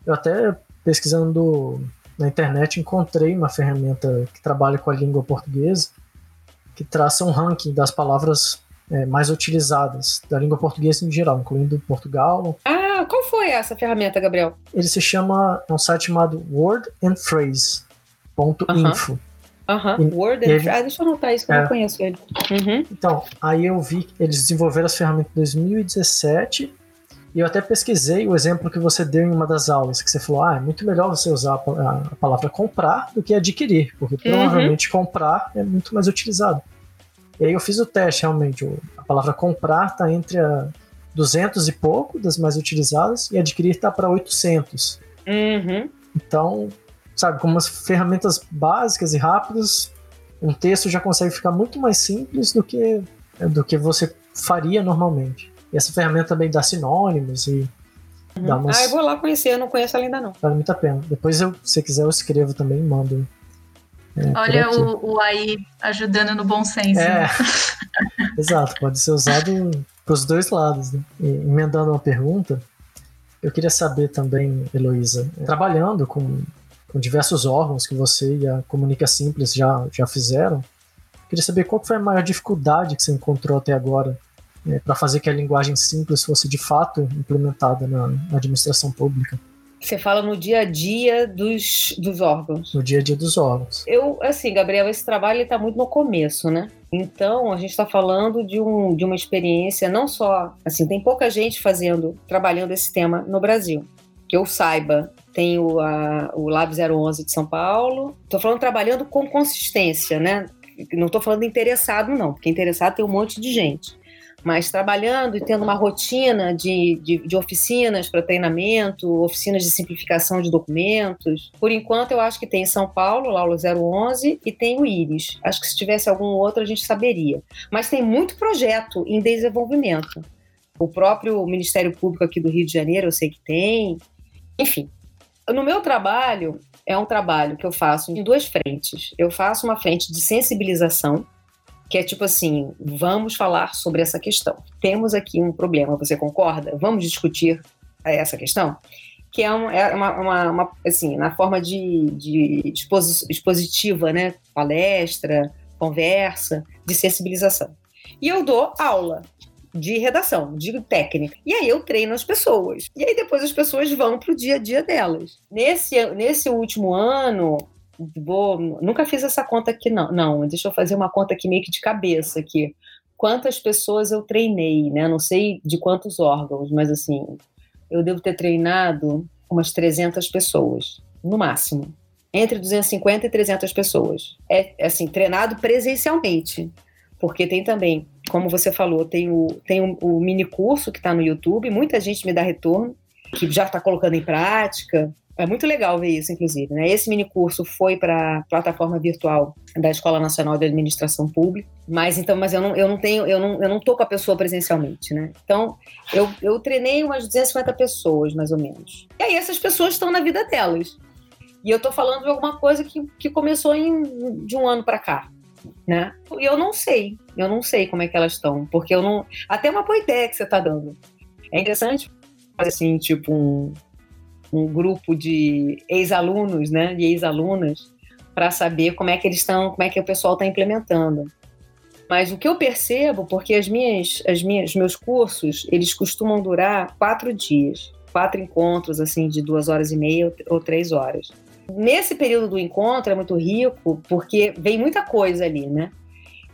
eu até pesquisando na internet encontrei uma ferramenta que trabalha com a língua portuguesa que traça um ranking das palavras é, mais utilizadas da língua portuguesa em geral, incluindo Portugal. Ah, qual foi essa ferramenta, Gabriel? Ele se chama, é um site chamado Word and Phrase info. Aham, uhum. Word and ele, ah, deixa eu anotar isso que é, eu não conheço ele. Uhum. Então, aí eu vi que eles desenvolveram as ferramentas em 2017 e eu até pesquisei o exemplo que você deu em uma das aulas, que você falou, ah, é muito melhor você usar a, palavra comprar do que adquirir, porque uhum. provavelmente comprar é muito mais utilizado. E aí eu fiz o teste, realmente, a palavra comprar está entre a 200 e pouco das mais utilizadas e adquirir está para 800. Uhum. Então, sabe, com umas ferramentas básicas e rápidas, um texto já consegue ficar muito mais simples do que, do que você faria normalmente. E essa ferramenta também dá sinônimos e uhum. dá umas... Ah, eu vou lá conhecer, eu não conheço ela ainda não. Vale muito a pena. Depois, eu, se quiser, eu escrevo também e mando. É, Olha o, o AI ajudando no bom senso. É, né? exato, pode ser usado para os dois lados. Né? E, emendando uma pergunta, eu queria saber também, Heloísa, trabalhando com com diversos órgãos que você e a Comunica Simples já, já fizeram. Queria saber qual foi a maior dificuldade que você encontrou até agora né, para fazer que a linguagem simples fosse de fato implementada na, na, administração pública. Você fala no dia a dia dos, dos órgãos. No dia a dia dos órgãos. Eu, assim, Gabriel, esse trabalho está muito no começo, né? Então, a gente está falando de, um, de uma experiência não só, assim, tem pouca gente fazendo, trabalhando esse tema no Brasil que eu saiba, tem o, a, o Lab 011 de São Paulo. Estou falando trabalhando com consistência, né? Não estou falando interessado, não, porque interessado tem um monte de gente. Mas trabalhando e tendo uma rotina de, de, de oficinas para treinamento, oficinas de simplificação de documentos. Por enquanto, eu acho que tem em São Paulo, lá o 011, e tem o IRIS. Acho que se tivesse algum outro, a gente saberia. Mas tem muito projeto em desenvolvimento. O próprio Ministério Público aqui do Rio de Janeiro, eu sei que tem. Enfim, no meu trabalho, é um trabalho que eu faço em duas frentes. Eu faço uma frente de sensibilização, que é tipo assim: vamos falar sobre essa questão. Temos aqui um problema, você concorda? Vamos discutir essa questão? Que é, um, é uma, uma, uma, assim, na forma de, de expositiva, né? Palestra, conversa, de sensibilização. E eu dou aula de redação, de técnica. E aí eu treino as pessoas. E aí depois as pessoas vão para o dia a dia delas. Nesse, nesse último ano, vou, nunca fiz essa conta aqui, não. Não, deixa eu fazer uma conta aqui meio que de cabeça aqui. Quantas pessoas eu treinei, né? Não sei de quantos órgãos, mas assim, eu devo ter treinado umas 300 pessoas, no máximo. Entre 250 e 300 pessoas. É, assim, treinado presencialmente porque tem também, como você falou, tem o, tem o, o mini curso que está no YouTube, muita gente me dá retorno, que já está colocando em prática. É muito legal ver isso, inclusive. Né? Esse mini curso foi para a plataforma virtual da Escola Nacional de Administração Pública, mas então, mas eu não, eu não tenho, eu não, eu não tô com a pessoa presencialmente, né? Então, eu, eu treinei umas 250 pessoas, mais ou menos. E aí essas pessoas estão na vida delas. E eu estou falando de alguma coisa que, que começou em, de um ano para cá né? E eu não sei, eu não sei como é que elas estão, porque eu não. Até uma boa ideia que você está dando. É interessante, assim, tipo, um, um grupo de ex-alunos, né? De ex-alunas, para saber como é que eles estão, como é que o pessoal está implementando. Mas o que eu percebo, porque as minhas, as minhas, meus cursos, eles costumam durar quatro dias, quatro encontros, assim, de duas horas e meia ou três horas. Nesse período do encontro é muito rico, porque vem muita coisa ali, né?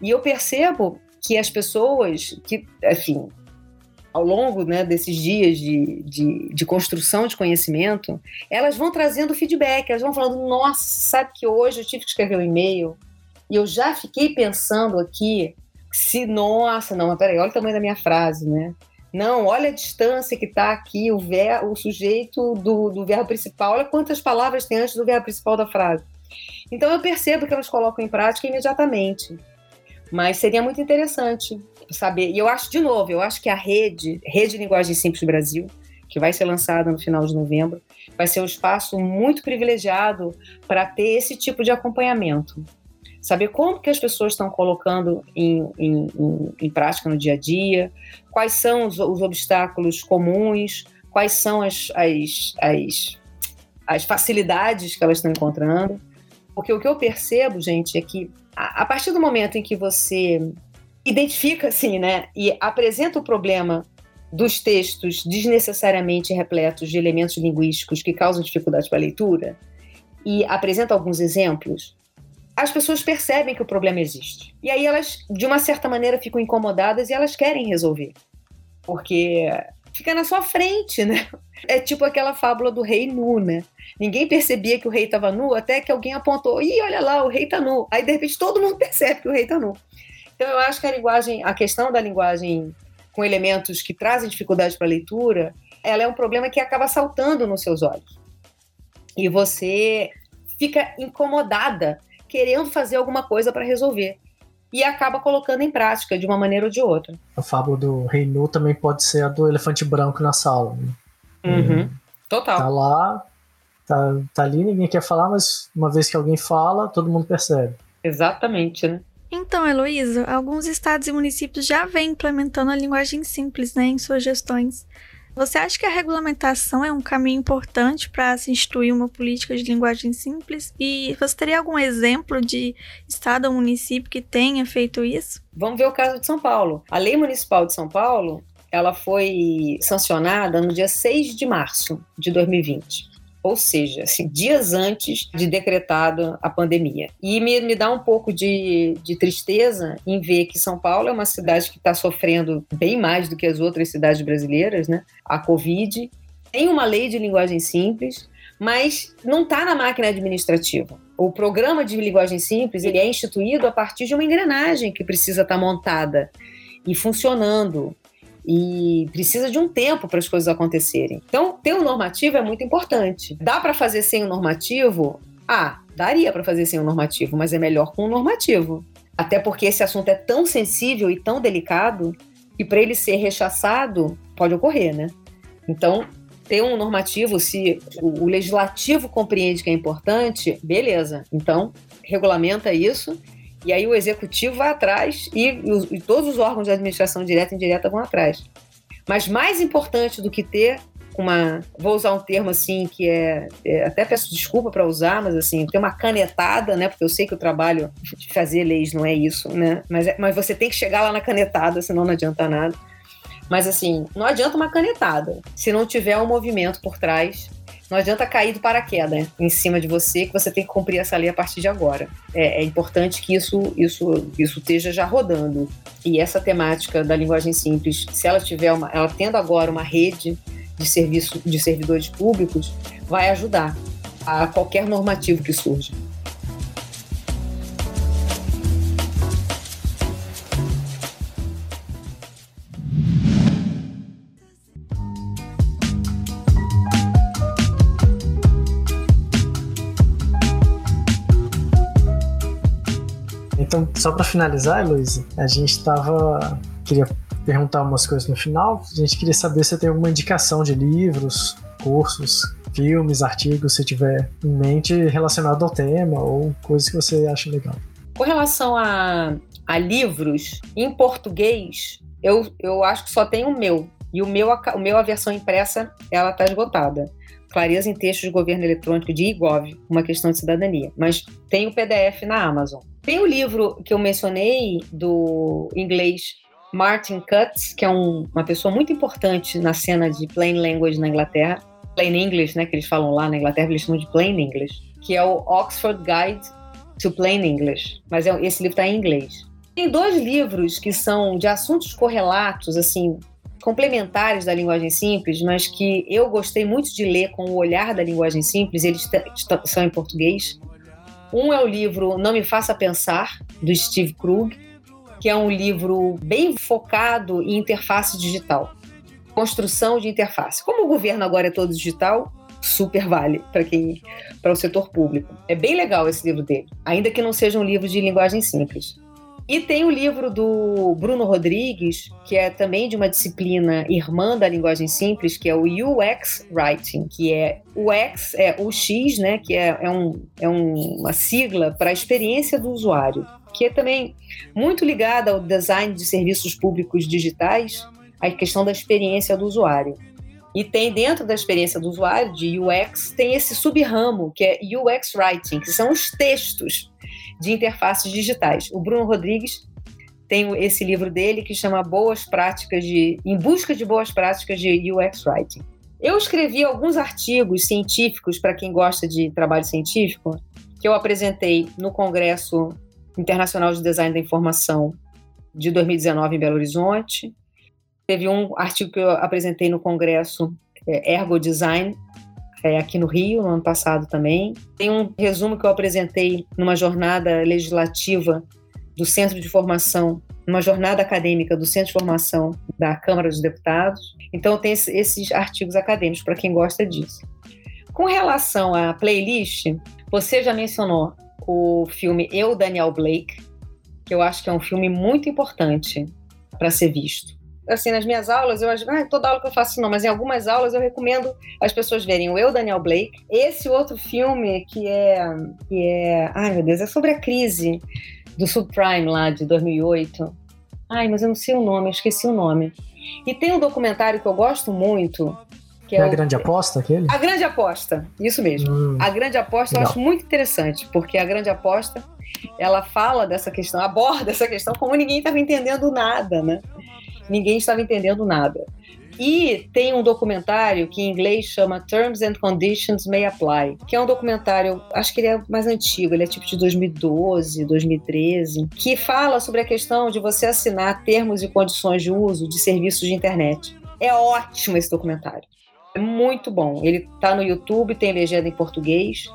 E eu percebo que as pessoas que, enfim, ao longo né, desses dias de, de, de, construção de conhecimento, elas vão trazendo feedback, elas vão falando, nossa, sabe que hoje eu tive que escrever um e-mail e eu já fiquei pensando aqui se, nossa, não, mas peraí, olha o tamanho da minha frase, né? Não, olha a distância que está aqui, o, ver, o sujeito do, do verbo principal, olha quantas palavras tem antes do verbo principal da frase. Então eu percebo que elas colocam em prática imediatamente. Mas seria muito interessante saber. E eu acho, de novo, eu acho que a rede, Rede Linguagem Simples Brasil, que vai ser lançada no final de novembro, vai ser um espaço muito privilegiado para ter esse tipo de acompanhamento. Saber como que as pessoas estão colocando em, em, em, em prática no dia a dia, quais são os, os obstáculos comuns, quais são as, as, as, as facilidades que elas estão encontrando. Porque o que eu percebo, gente, é que a, a partir do momento em que você identifica, assim, né, e apresenta o problema dos textos desnecessariamente repletos de elementos linguísticos que causam dificuldade para a leitura, e apresenta alguns exemplos, as pessoas percebem que o problema existe. E aí elas, de uma certa maneira, ficam incomodadas e elas querem resolver. Porque fica na sua frente, né? É tipo aquela fábula do rei nu, né? Ninguém percebia que o rei estava nu até que alguém apontou: ih, olha lá, o rei está nu. Aí, de repente, todo mundo percebe que o rei está nu. Então, eu acho que a linguagem, a questão da linguagem com elementos que trazem dificuldade para a leitura, ela é um problema que acaba saltando nos seus olhos. E você fica incomodada, querendo fazer alguma coisa para resolver. E acaba colocando em prática de uma maneira ou de outra. A fábula do Rei Nu também pode ser a do elefante branco na sala. Né? Uhum. Total. Tá lá, tá, tá ali, ninguém quer falar, mas uma vez que alguém fala, todo mundo percebe. Exatamente, né? Então, Heloísa, alguns estados e municípios já vêm implementando a linguagem simples né, em suas gestões. Você acha que a regulamentação é um caminho importante para se instituir uma política de linguagem simples? E você teria algum exemplo de estado ou município que tenha feito isso? Vamos ver o caso de São Paulo. A Lei Municipal de São Paulo, ela foi sancionada no dia 6 de março de 2020 ou seja, assim, dias antes de decretada a pandemia. E me, me dá um pouco de, de tristeza em ver que São Paulo é uma cidade que está sofrendo bem mais do que as outras cidades brasileiras, né? A Covid. Tem uma lei de linguagem simples, mas não está na máquina administrativa. O programa de linguagem simples ele é instituído a partir de uma engrenagem que precisa estar tá montada e funcionando e precisa de um tempo para as coisas acontecerem. Então, ter um normativo é muito importante. Dá para fazer sem o um normativo? Ah, daria para fazer sem o um normativo, mas é melhor com o um normativo. Até porque esse assunto é tão sensível e tão delicado que para ele ser rechaçado pode ocorrer, né? Então, ter um normativo, se o legislativo compreende que é importante, beleza. Então, regulamenta isso e aí o executivo vai atrás e, e, todos os órgãos de administração direta e indireta vão atrás. Mas mais importante do que ter uma, vou usar um termo assim que é, é até peço desculpa para usar, mas assim, ter uma canetada, né? Porque eu sei que o trabalho de fazer leis não é isso, né? Mas, é, mas você tem que chegar lá na canetada, senão não adianta nada. Mas assim, não adianta uma canetada se não tiver um movimento por trás não adianta cair do paraquedas em cima de você, que você tem que cumprir essa lei a partir de agora. É, é importante que isso, isso, isso esteja já rodando. E essa temática da linguagem simples, se ela tiver uma, ela tendo agora uma rede de serviço de servidores públicos, vai ajudar a qualquer normativo que surja. Então, só para finalizar, Luiz, a gente estava queria perguntar umas coisas no final. A gente queria saber se tem alguma indicação de livros, cursos, filmes, artigos, se tiver em mente relacionado ao tema ou coisas que você acha legal. Com relação a, a livros em português, eu, eu acho que só tem o meu. E o meu, o meu, a versão impressa, ela está esgotada. Clareza em textos de governo eletrônico de IGOV, uma questão de cidadania. Mas tem o PDF na Amazon. Tem o livro que eu mencionei do inglês Martin Cutts, que é um, uma pessoa muito importante na cena de plain language na Inglaterra. Plain English, né, que eles falam lá na Inglaterra, eles chamam de plain English, que é o Oxford Guide to Plain English. Mas é, esse livro está em inglês. Tem dois livros que são de assuntos correlatos, assim, complementares da linguagem simples, mas que eu gostei muito de ler com o olhar da linguagem simples, eles são em português. Um é o livro Não Me Faça Pensar, do Steve Krug, que é um livro bem focado em interface digital, construção de interface. Como o governo agora é todo digital, super vale para quem para o setor público. É bem legal esse livro dele, ainda que não seja um livro de linguagem simples. E tem o livro do Bruno Rodrigues, que é também de uma disciplina irmã da linguagem simples, que é o UX Writing, que é UX, é o X, né, que é, é, um, é um, uma sigla para a experiência do usuário, que é também muito ligada ao design de serviços públicos digitais, a questão da experiência do usuário. E tem dentro da experiência do usuário, de UX, tem esse subramo, que é UX Writing, que são os textos de interfaces digitais. O Bruno Rodrigues tem esse livro dele que chama Boas Práticas de Em Busca de Boas Práticas de UX Writing. Eu escrevi alguns artigos científicos para quem gosta de trabalho científico, que eu apresentei no Congresso Internacional de Design da Informação de 2019 em Belo Horizonte, Teve um artigo que eu apresentei no congresso é, Ergo Design, é, aqui no Rio, no ano passado também. Tem um resumo que eu apresentei numa jornada legislativa do Centro de Formação, numa jornada acadêmica do Centro de Formação da Câmara dos Deputados. Então, tem esses artigos acadêmicos para quem gosta disso. Com relação à playlist, você já mencionou o filme Eu, Daniel Blake, que eu acho que é um filme muito importante para ser visto assim, nas minhas aulas, eu acho, ah, toda aula que eu faço não, mas em algumas aulas eu recomendo as pessoas verem o Eu, Daniel Blake, esse outro filme que é, que é, ai meu Deus, é sobre a crise do subprime lá de 2008. Ai, mas eu não sei o nome, eu esqueci o nome. E tem um documentário que eu gosto muito, que é, é a o... Grande Aposta, aquele? A Grande Aposta, isso mesmo. Hum, a Grande Aposta legal. eu acho muito interessante, porque a Grande Aposta, ela fala dessa questão, aborda essa questão como ninguém estava entendendo nada, né? Ninguém estava entendendo nada. E tem um documentário que em inglês chama Terms and Conditions May Apply, que é um documentário, acho que ele é mais antigo, ele é tipo de 2012, 2013, que fala sobre a questão de você assinar termos e condições de uso de serviços de internet. É ótimo esse documentário. É muito bom. Ele está no YouTube, tem legenda em português.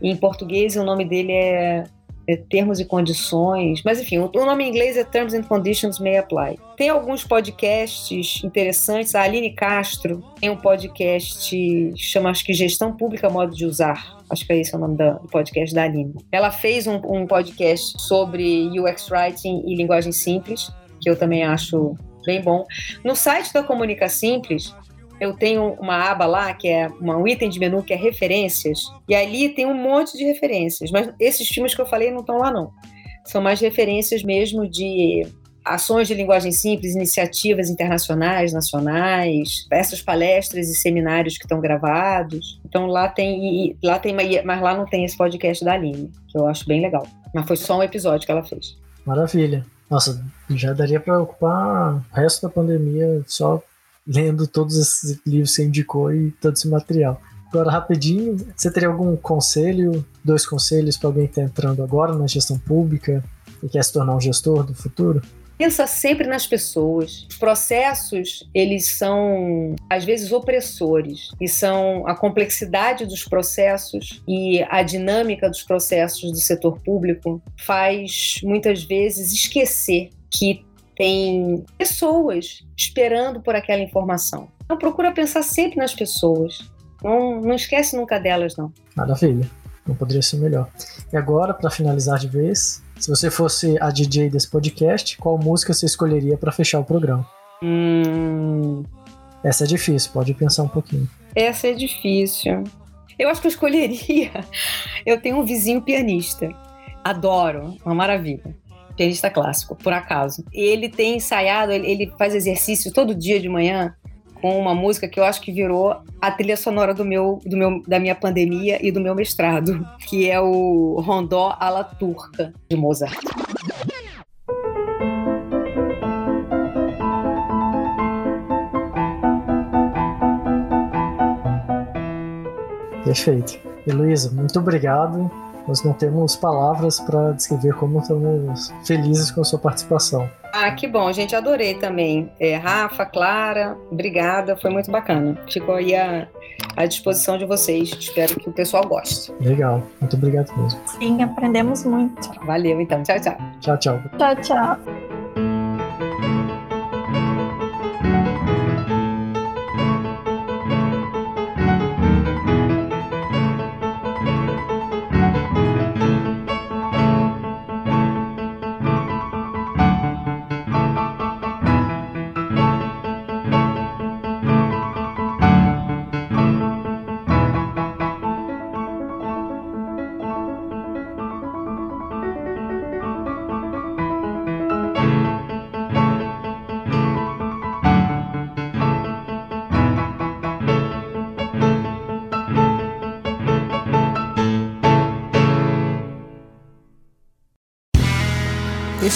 E em português o nome dele é é, termos e condições, mas enfim, o nome em inglês é Terms and Conditions May Apply. Tem alguns podcasts interessantes, a Aline Castro tem um podcast chama acho que Gestão Pública Modo de Usar, acho que é esse o nome do podcast da Aline. Ela fez um, um podcast sobre UX Writing e linguagem simples, que eu também acho bem bom. No site da Comunica Simples, eu tenho uma aba lá que é um item de menu que é referências, e ali tem um monte de referências, mas esses filmes que eu falei não estão lá não. São mais referências mesmo de ações de linguagem simples, iniciativas internacionais, nacionais, essas palestras e seminários que estão gravados. Então lá tem, lá tem, mas lá não tem esse podcast da Aline, que eu acho bem legal. Mas foi só um episódio que ela fez. Maravilha. Nossa, já daria para ocupar o resto da pandemia só lendo todos esses livros que você indicou e todo esse material. Agora, rapidinho, você teria algum conselho, dois conselhos para alguém que está entrando agora na gestão pública e quer se tornar um gestor do futuro? Pensa sempre nas pessoas. Os processos, eles são às vezes opressores e são a complexidade dos processos e a dinâmica dos processos do setor público faz muitas vezes esquecer que tem pessoas esperando por aquela informação. Então procura pensar sempre nas pessoas. Não, não esquece nunca delas, não. Maravilha. Não poderia ser melhor. E agora, para finalizar de vez, se você fosse a DJ desse podcast, qual música você escolheria para fechar o programa? Hum... Essa é difícil, pode pensar um pouquinho. Essa é difícil. Eu acho que eu escolheria. Eu tenho um vizinho pianista. Adoro, uma maravilha pianista clássico, por acaso. Ele tem ensaiado, ele, ele faz exercício todo dia de manhã com uma música que eu acho que virou a trilha sonora do meu, do meu, da minha pandemia e do meu mestrado, que é o Rondó à la Turca, de Mozart. Perfeito. Heloísa, muito obrigado. Nós não temos palavras para descrever como estamos felizes com a sua participação. Ah, que bom, gente, adorei também. É, Rafa, Clara, obrigada, foi muito bacana. Ficou aí à, à disposição de vocês. Espero que o pessoal goste. Legal, muito obrigado mesmo. Sim, aprendemos muito. Valeu, então. Tchau, tchau. Tchau, tchau. Tchau, tchau.